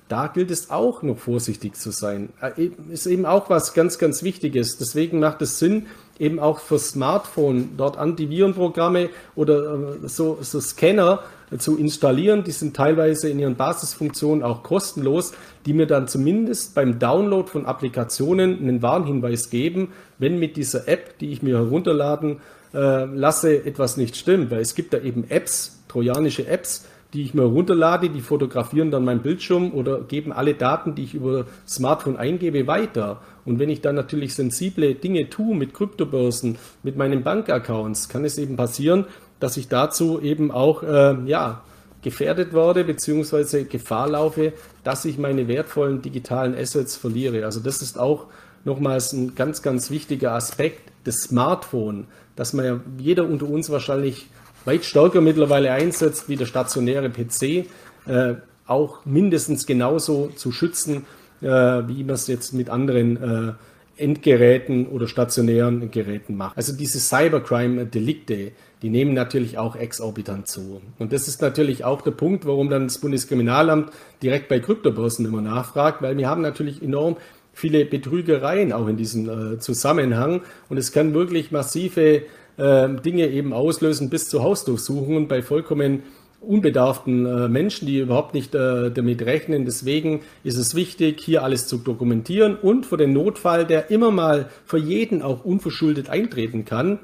da gilt es auch noch vorsichtig zu sein. Äh, ist eben auch was ganz, ganz Wichtiges. Deswegen macht es Sinn, eben auch für Smartphone dort Antivirenprogramme oder äh, so, so Scanner zu installieren. Die sind teilweise in ihren Basisfunktionen auch kostenlos, die mir dann zumindest beim Download von Applikationen einen Warnhinweis geben, wenn mit dieser App, die ich mir herunterladen äh, lasse, etwas nicht stimmt. Weil es gibt da eben Apps, trojanische Apps, die ich mir runterlade, die fotografieren dann meinen Bildschirm oder geben alle Daten, die ich über Smartphone eingebe, weiter. Und wenn ich dann natürlich sensible Dinge tue mit Kryptobörsen, mit meinen Bankaccounts, kann es eben passieren, dass ich dazu eben auch äh, ja, gefährdet werde beziehungsweise Gefahr laufe, dass ich meine wertvollen digitalen Assets verliere. Also das ist auch nochmals ein ganz, ganz wichtiger Aspekt des Smartphone, dass man ja jeder unter uns wahrscheinlich weit stärker mittlerweile einsetzt wie der stationäre PC, äh, auch mindestens genauso zu schützen, äh, wie man es jetzt mit anderen äh, Endgeräten oder stationären Geräten macht. Also diese Cybercrime-Delikte, die nehmen natürlich auch exorbitant zu. Und das ist natürlich auch der Punkt, warum dann das Bundeskriminalamt direkt bei Kryptobörsen immer nachfragt, weil wir haben natürlich enorm viele Betrügereien auch in diesem äh, Zusammenhang und es kann wirklich massive äh, Dinge eben auslösen bis zu Hausdurchsuchungen bei vollkommen unbedarften äh, Menschen, die überhaupt nicht äh, damit rechnen. Deswegen ist es wichtig, hier alles zu dokumentieren und für den Notfall, der immer mal für jeden auch unverschuldet eintreten kann,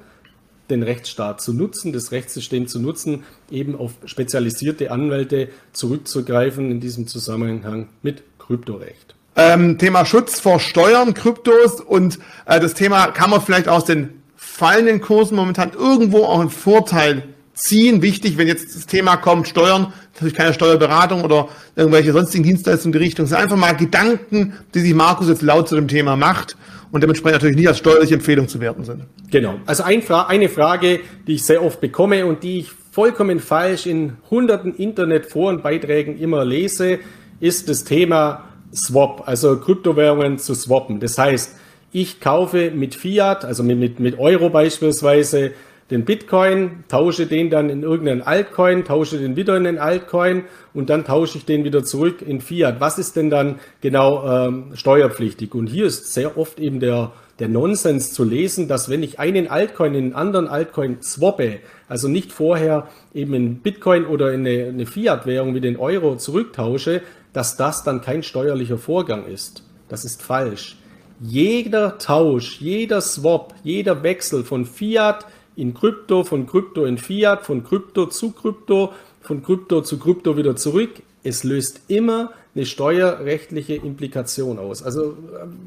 den Rechtsstaat zu nutzen, das Rechtssystem zu nutzen, eben auf spezialisierte Anwälte zurückzugreifen in diesem Zusammenhang mit Kryptorecht. Ähm, Thema Schutz vor Steuern, Kryptos und äh, das Thema kann man vielleicht aus den fallenden Kursen momentan irgendwo auch einen Vorteil ziehen. Wichtig, wenn jetzt das Thema kommt, Steuern, natürlich keine Steuerberatung oder irgendwelche sonstigen Dienstleistungen in die Richtung, sind einfach mal Gedanken, die sich Markus jetzt laut zu dem Thema macht und dementsprechend natürlich nicht als steuerliche Empfehlung zu werten sind. Genau. Also ein Fra eine Frage, die ich sehr oft bekomme und die ich vollkommen falsch in hunderten Internetforenbeiträgen immer lese, ist das Thema Swap, also Kryptowährungen zu swappen. Das heißt, ich kaufe mit Fiat, also mit, mit, mit Euro beispielsweise, den Bitcoin, tausche den dann in irgendeinen Altcoin, tausche den wieder in den Altcoin und dann tausche ich den wieder zurück in Fiat. Was ist denn dann genau ähm, steuerpflichtig? Und hier ist sehr oft eben der, der Nonsens zu lesen, dass wenn ich einen Altcoin in einen anderen Altcoin swappe, also nicht vorher eben in Bitcoin oder in eine, eine Fiat-Währung wie den Euro zurücktausche, dass das dann kein steuerlicher Vorgang ist. Das ist falsch. Jeder Tausch, jeder Swap, jeder Wechsel von Fiat in Krypto, von Krypto in Fiat, von Krypto zu Krypto, von Krypto zu Krypto wieder zurück. Es löst immer eine steuerrechtliche Implikation aus. Also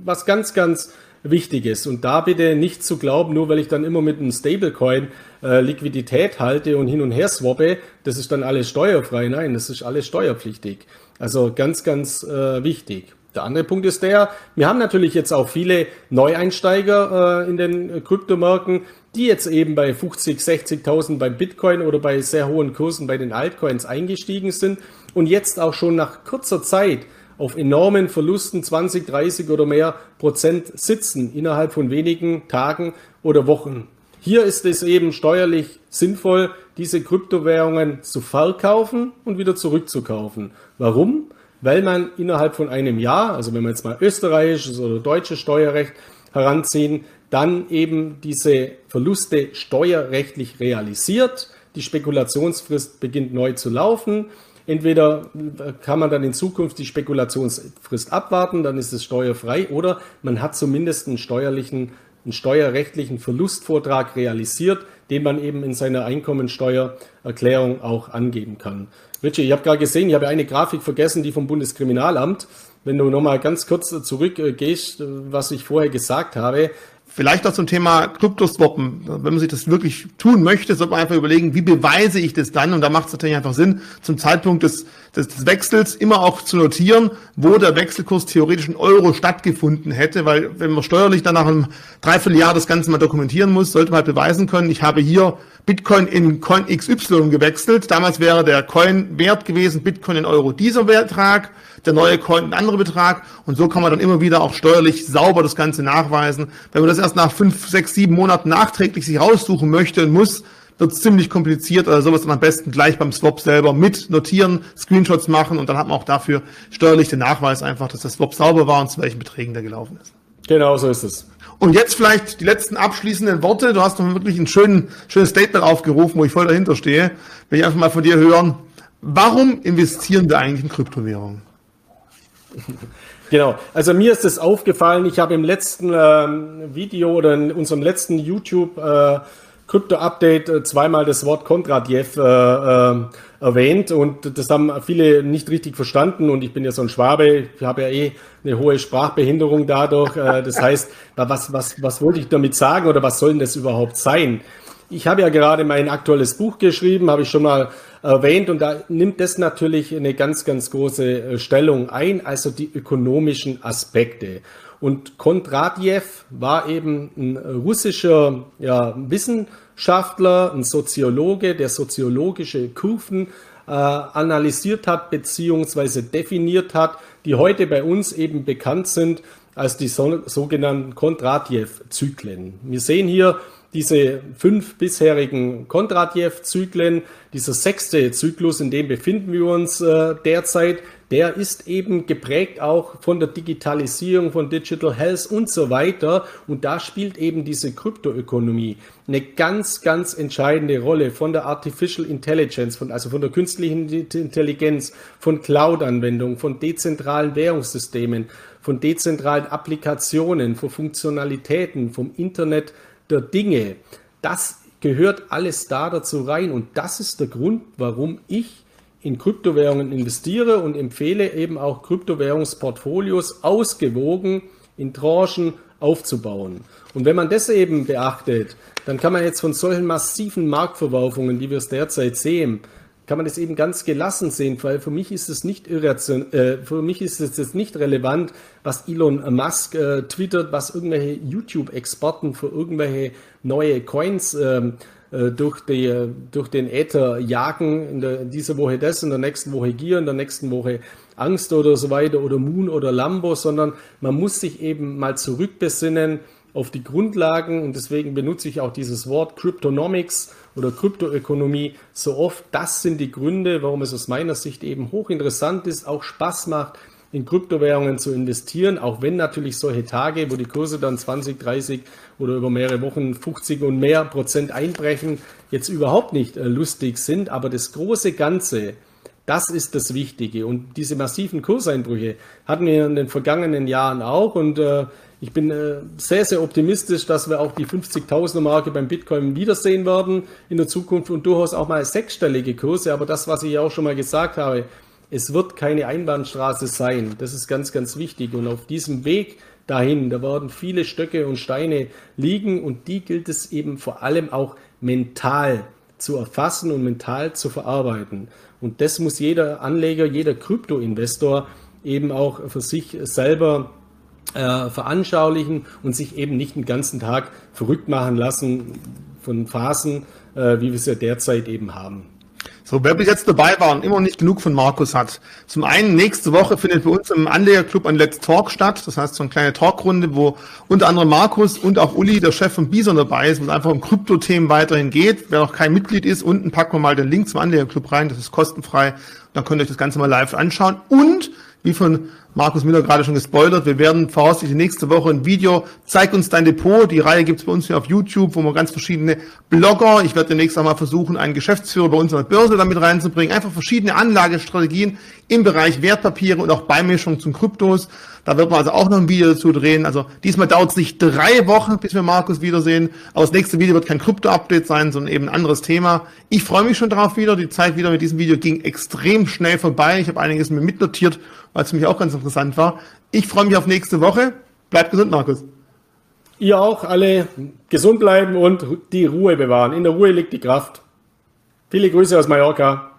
was ganz, ganz wichtig ist. Und da bitte nicht zu glauben, nur weil ich dann immer mit einem Stablecoin äh, Liquidität halte und hin und her swappe, das ist dann alles steuerfrei. Nein, das ist alles steuerpflichtig. Also ganz, ganz äh, wichtig. Der andere Punkt ist der, wir haben natürlich jetzt auch viele Neueinsteiger äh, in den Kryptomärkten, die jetzt eben bei 50, 60.000 beim Bitcoin oder bei sehr hohen Kursen bei den Altcoins eingestiegen sind und jetzt auch schon nach kurzer Zeit auf enormen Verlusten 20, 30 oder mehr Prozent sitzen innerhalb von wenigen Tagen oder Wochen. Hier ist es eben steuerlich sinnvoll, diese Kryptowährungen zu verkaufen und wieder zurückzukaufen. Warum? Weil man innerhalb von einem Jahr, also wenn wir jetzt mal österreichisches oder deutsches Steuerrecht heranziehen, dann eben diese Verluste steuerrechtlich realisiert. Die Spekulationsfrist beginnt neu zu laufen. Entweder kann man dann in Zukunft die Spekulationsfrist abwarten, dann ist es steuerfrei, oder man hat zumindest einen steuerlichen, einen steuerrechtlichen Verlustvortrag realisiert, den man eben in seiner Einkommensteuererklärung auch angeben kann. Richie, ich habe gerade gesehen, ich habe eine Grafik vergessen, die vom Bundeskriminalamt. Wenn du nochmal ganz kurz zurückgehst, was ich vorher gesagt habe, Vielleicht noch zum Thema Kryptoswappen. Wenn man sich das wirklich tun möchte, sollte man einfach überlegen, wie beweise ich das dann? Und da macht es natürlich einfach Sinn, zum Zeitpunkt des, des, des, Wechsels immer auch zu notieren, wo der Wechselkurs theoretisch in Euro stattgefunden hätte, weil wenn man steuerlich dann nach einem Dreivierteljahr das Ganze mal dokumentieren muss, sollte man halt beweisen können, ich habe hier Bitcoin in Coin XY gewechselt. Damals wäre der Coin wert gewesen, Bitcoin in Euro dieser Betrag der neue Coin ein anderer Betrag und so kann man dann immer wieder auch steuerlich sauber das Ganze nachweisen. Wenn man das erst nach fünf, sechs, sieben Monaten nachträglich sich raussuchen möchte und muss, wird es ziemlich kompliziert oder sowas dann am besten gleich beim Swap selber mit notieren, Screenshots machen und dann hat man auch dafür steuerlich den Nachweis einfach, dass der Swap sauber war und zu welchen Beträgen der gelaufen ist. Genau, so ist es. Und jetzt vielleicht die letzten abschließenden Worte. Du hast noch wirklich ein schön, schönes Statement aufgerufen, wo ich voll dahinter stehe. Will ich einfach mal von dir hören. Warum investieren wir eigentlich in Kryptowährungen? <laughs> Genau, also mir ist es aufgefallen, ich habe im letzten ähm, Video oder in unserem letzten YouTube äh, Krypto-Update äh, zweimal das Wort Kondratjew äh, äh, erwähnt und das haben viele nicht richtig verstanden und ich bin ja so ein Schwabe, ich habe ja eh eine hohe Sprachbehinderung dadurch. Äh, das heißt, was, was, was wollte ich damit sagen oder was soll denn das überhaupt sein? Ich habe ja gerade mein aktuelles Buch geschrieben, habe ich schon mal erwähnt und da nimmt das natürlich eine ganz, ganz große äh, Stellung ein, also die ökonomischen Aspekte. Und Kondratjew war eben ein russischer ja, Wissenschaftler, ein Soziologe, der soziologische Kurven äh, analysiert hat beziehungsweise definiert hat, die heute bei uns eben bekannt sind als die so, sogenannten Kondratjew-Zyklen. Wir sehen hier diese fünf bisherigen Kondratjew-Zyklen, dieser sechste Zyklus, in dem befinden wir uns äh, derzeit, der ist eben geprägt auch von der Digitalisierung, von Digital Health und so weiter. Und da spielt eben diese Kryptoökonomie eine ganz, ganz entscheidende Rolle von der Artificial Intelligence, von, also von der künstlichen Intelligenz, von Cloud-Anwendungen, von dezentralen Währungssystemen, von dezentralen Applikationen, von Funktionalitäten, vom Internet der Dinge. Das gehört alles da dazu rein und das ist der Grund, warum ich in Kryptowährungen investiere und empfehle eben auch Kryptowährungsportfolios ausgewogen in Tranchen aufzubauen. Und wenn man das eben beachtet, dann kann man jetzt von solchen massiven Marktverwerfungen, die wir es derzeit sehen, kann man das eben ganz gelassen sehen, weil für mich ist es nicht irration, äh, für mich ist es jetzt nicht relevant, was Elon Musk äh, twittert, was irgendwelche YouTube-Experten für irgendwelche neue Coins äh, durch, die, durch den Äther jagen, in der, dieser Woche das, in der nächsten Woche Gier, in der nächsten Woche Angst oder so weiter oder Moon oder Lambo, sondern man muss sich eben mal zurückbesinnen, auf die Grundlagen und deswegen benutze ich auch dieses Wort Cryptonomics oder Kryptoökonomie so oft. Das sind die Gründe, warum es aus meiner Sicht eben hochinteressant ist, auch Spaß macht, in Kryptowährungen zu investieren, auch wenn natürlich solche Tage, wo die Kurse dann 20, 30 oder über mehrere Wochen 50 und mehr Prozent einbrechen, jetzt überhaupt nicht äh, lustig sind. Aber das große Ganze, das ist das Wichtige. Und diese massiven Kurseinbrüche hatten wir in den vergangenen Jahren auch. Und äh, ich bin äh, sehr, sehr optimistisch, dass wir auch die 50.000er Marke beim Bitcoin wiedersehen werden in der Zukunft und durchaus auch mal sechsstellige Kurse. Aber das, was ich auch schon mal gesagt habe, es wird keine Einbahnstraße sein. Das ist ganz, ganz wichtig. Und auf diesem Weg dahin, da werden viele Stöcke und Steine liegen und die gilt es eben vor allem auch mental zu erfassen und mental zu verarbeiten. Und das muss jeder Anleger, jeder Kryptoinvestor eben auch für sich selber äh, veranschaulichen und sich eben nicht den ganzen Tag verrückt machen lassen von Phasen, äh, wie wir es ja derzeit eben haben. So, wer bis jetzt dabei war und immer noch nicht genug von Markus hat. Zum einen, nächste Woche findet bei uns im Anlegerclub ein Let's Talk statt. Das heißt, so eine kleine Talkrunde, wo unter anderem Markus und auch Uli, der Chef von Bison dabei ist, wo es einfach um Krypto-Themen weiterhin geht. Wer noch kein Mitglied ist, unten packen wir mal den Link zum Anlegerclub rein. Das ist kostenfrei. Dann könnt ihr euch das Ganze mal live anschauen. Und, wie von Markus Müller gerade schon gespoilert. Wir werden voraussichtlich nächste Woche ein Video, zeig uns dein Depot. Die Reihe gibt's bei uns hier auf YouTube, wo wir ganz verschiedene Blogger, ich werde demnächst auch mal versuchen, einen Geschäftsführer bei uns an der Börse damit reinzubringen. Einfach verschiedene Anlagestrategien im Bereich Wertpapiere und auch Beimischung zum Kryptos. Da wird man also auch noch ein Video dazu drehen. Also diesmal dauert es nicht drei Wochen, bis wir Markus wiedersehen. Aber das nächste Video wird kein Krypto-Update sein, sondern eben ein anderes Thema. Ich freue mich schon darauf wieder. Die Zeit wieder mit diesem Video ging extrem schnell vorbei. Ich habe einiges mir mitnotiert, weil es mich auch ganz interessant war. Ich freue mich auf nächste Woche. Bleibt gesund, Markus. Ihr auch alle gesund bleiben und die Ruhe bewahren. In der Ruhe liegt die Kraft. Viele Grüße aus Mallorca.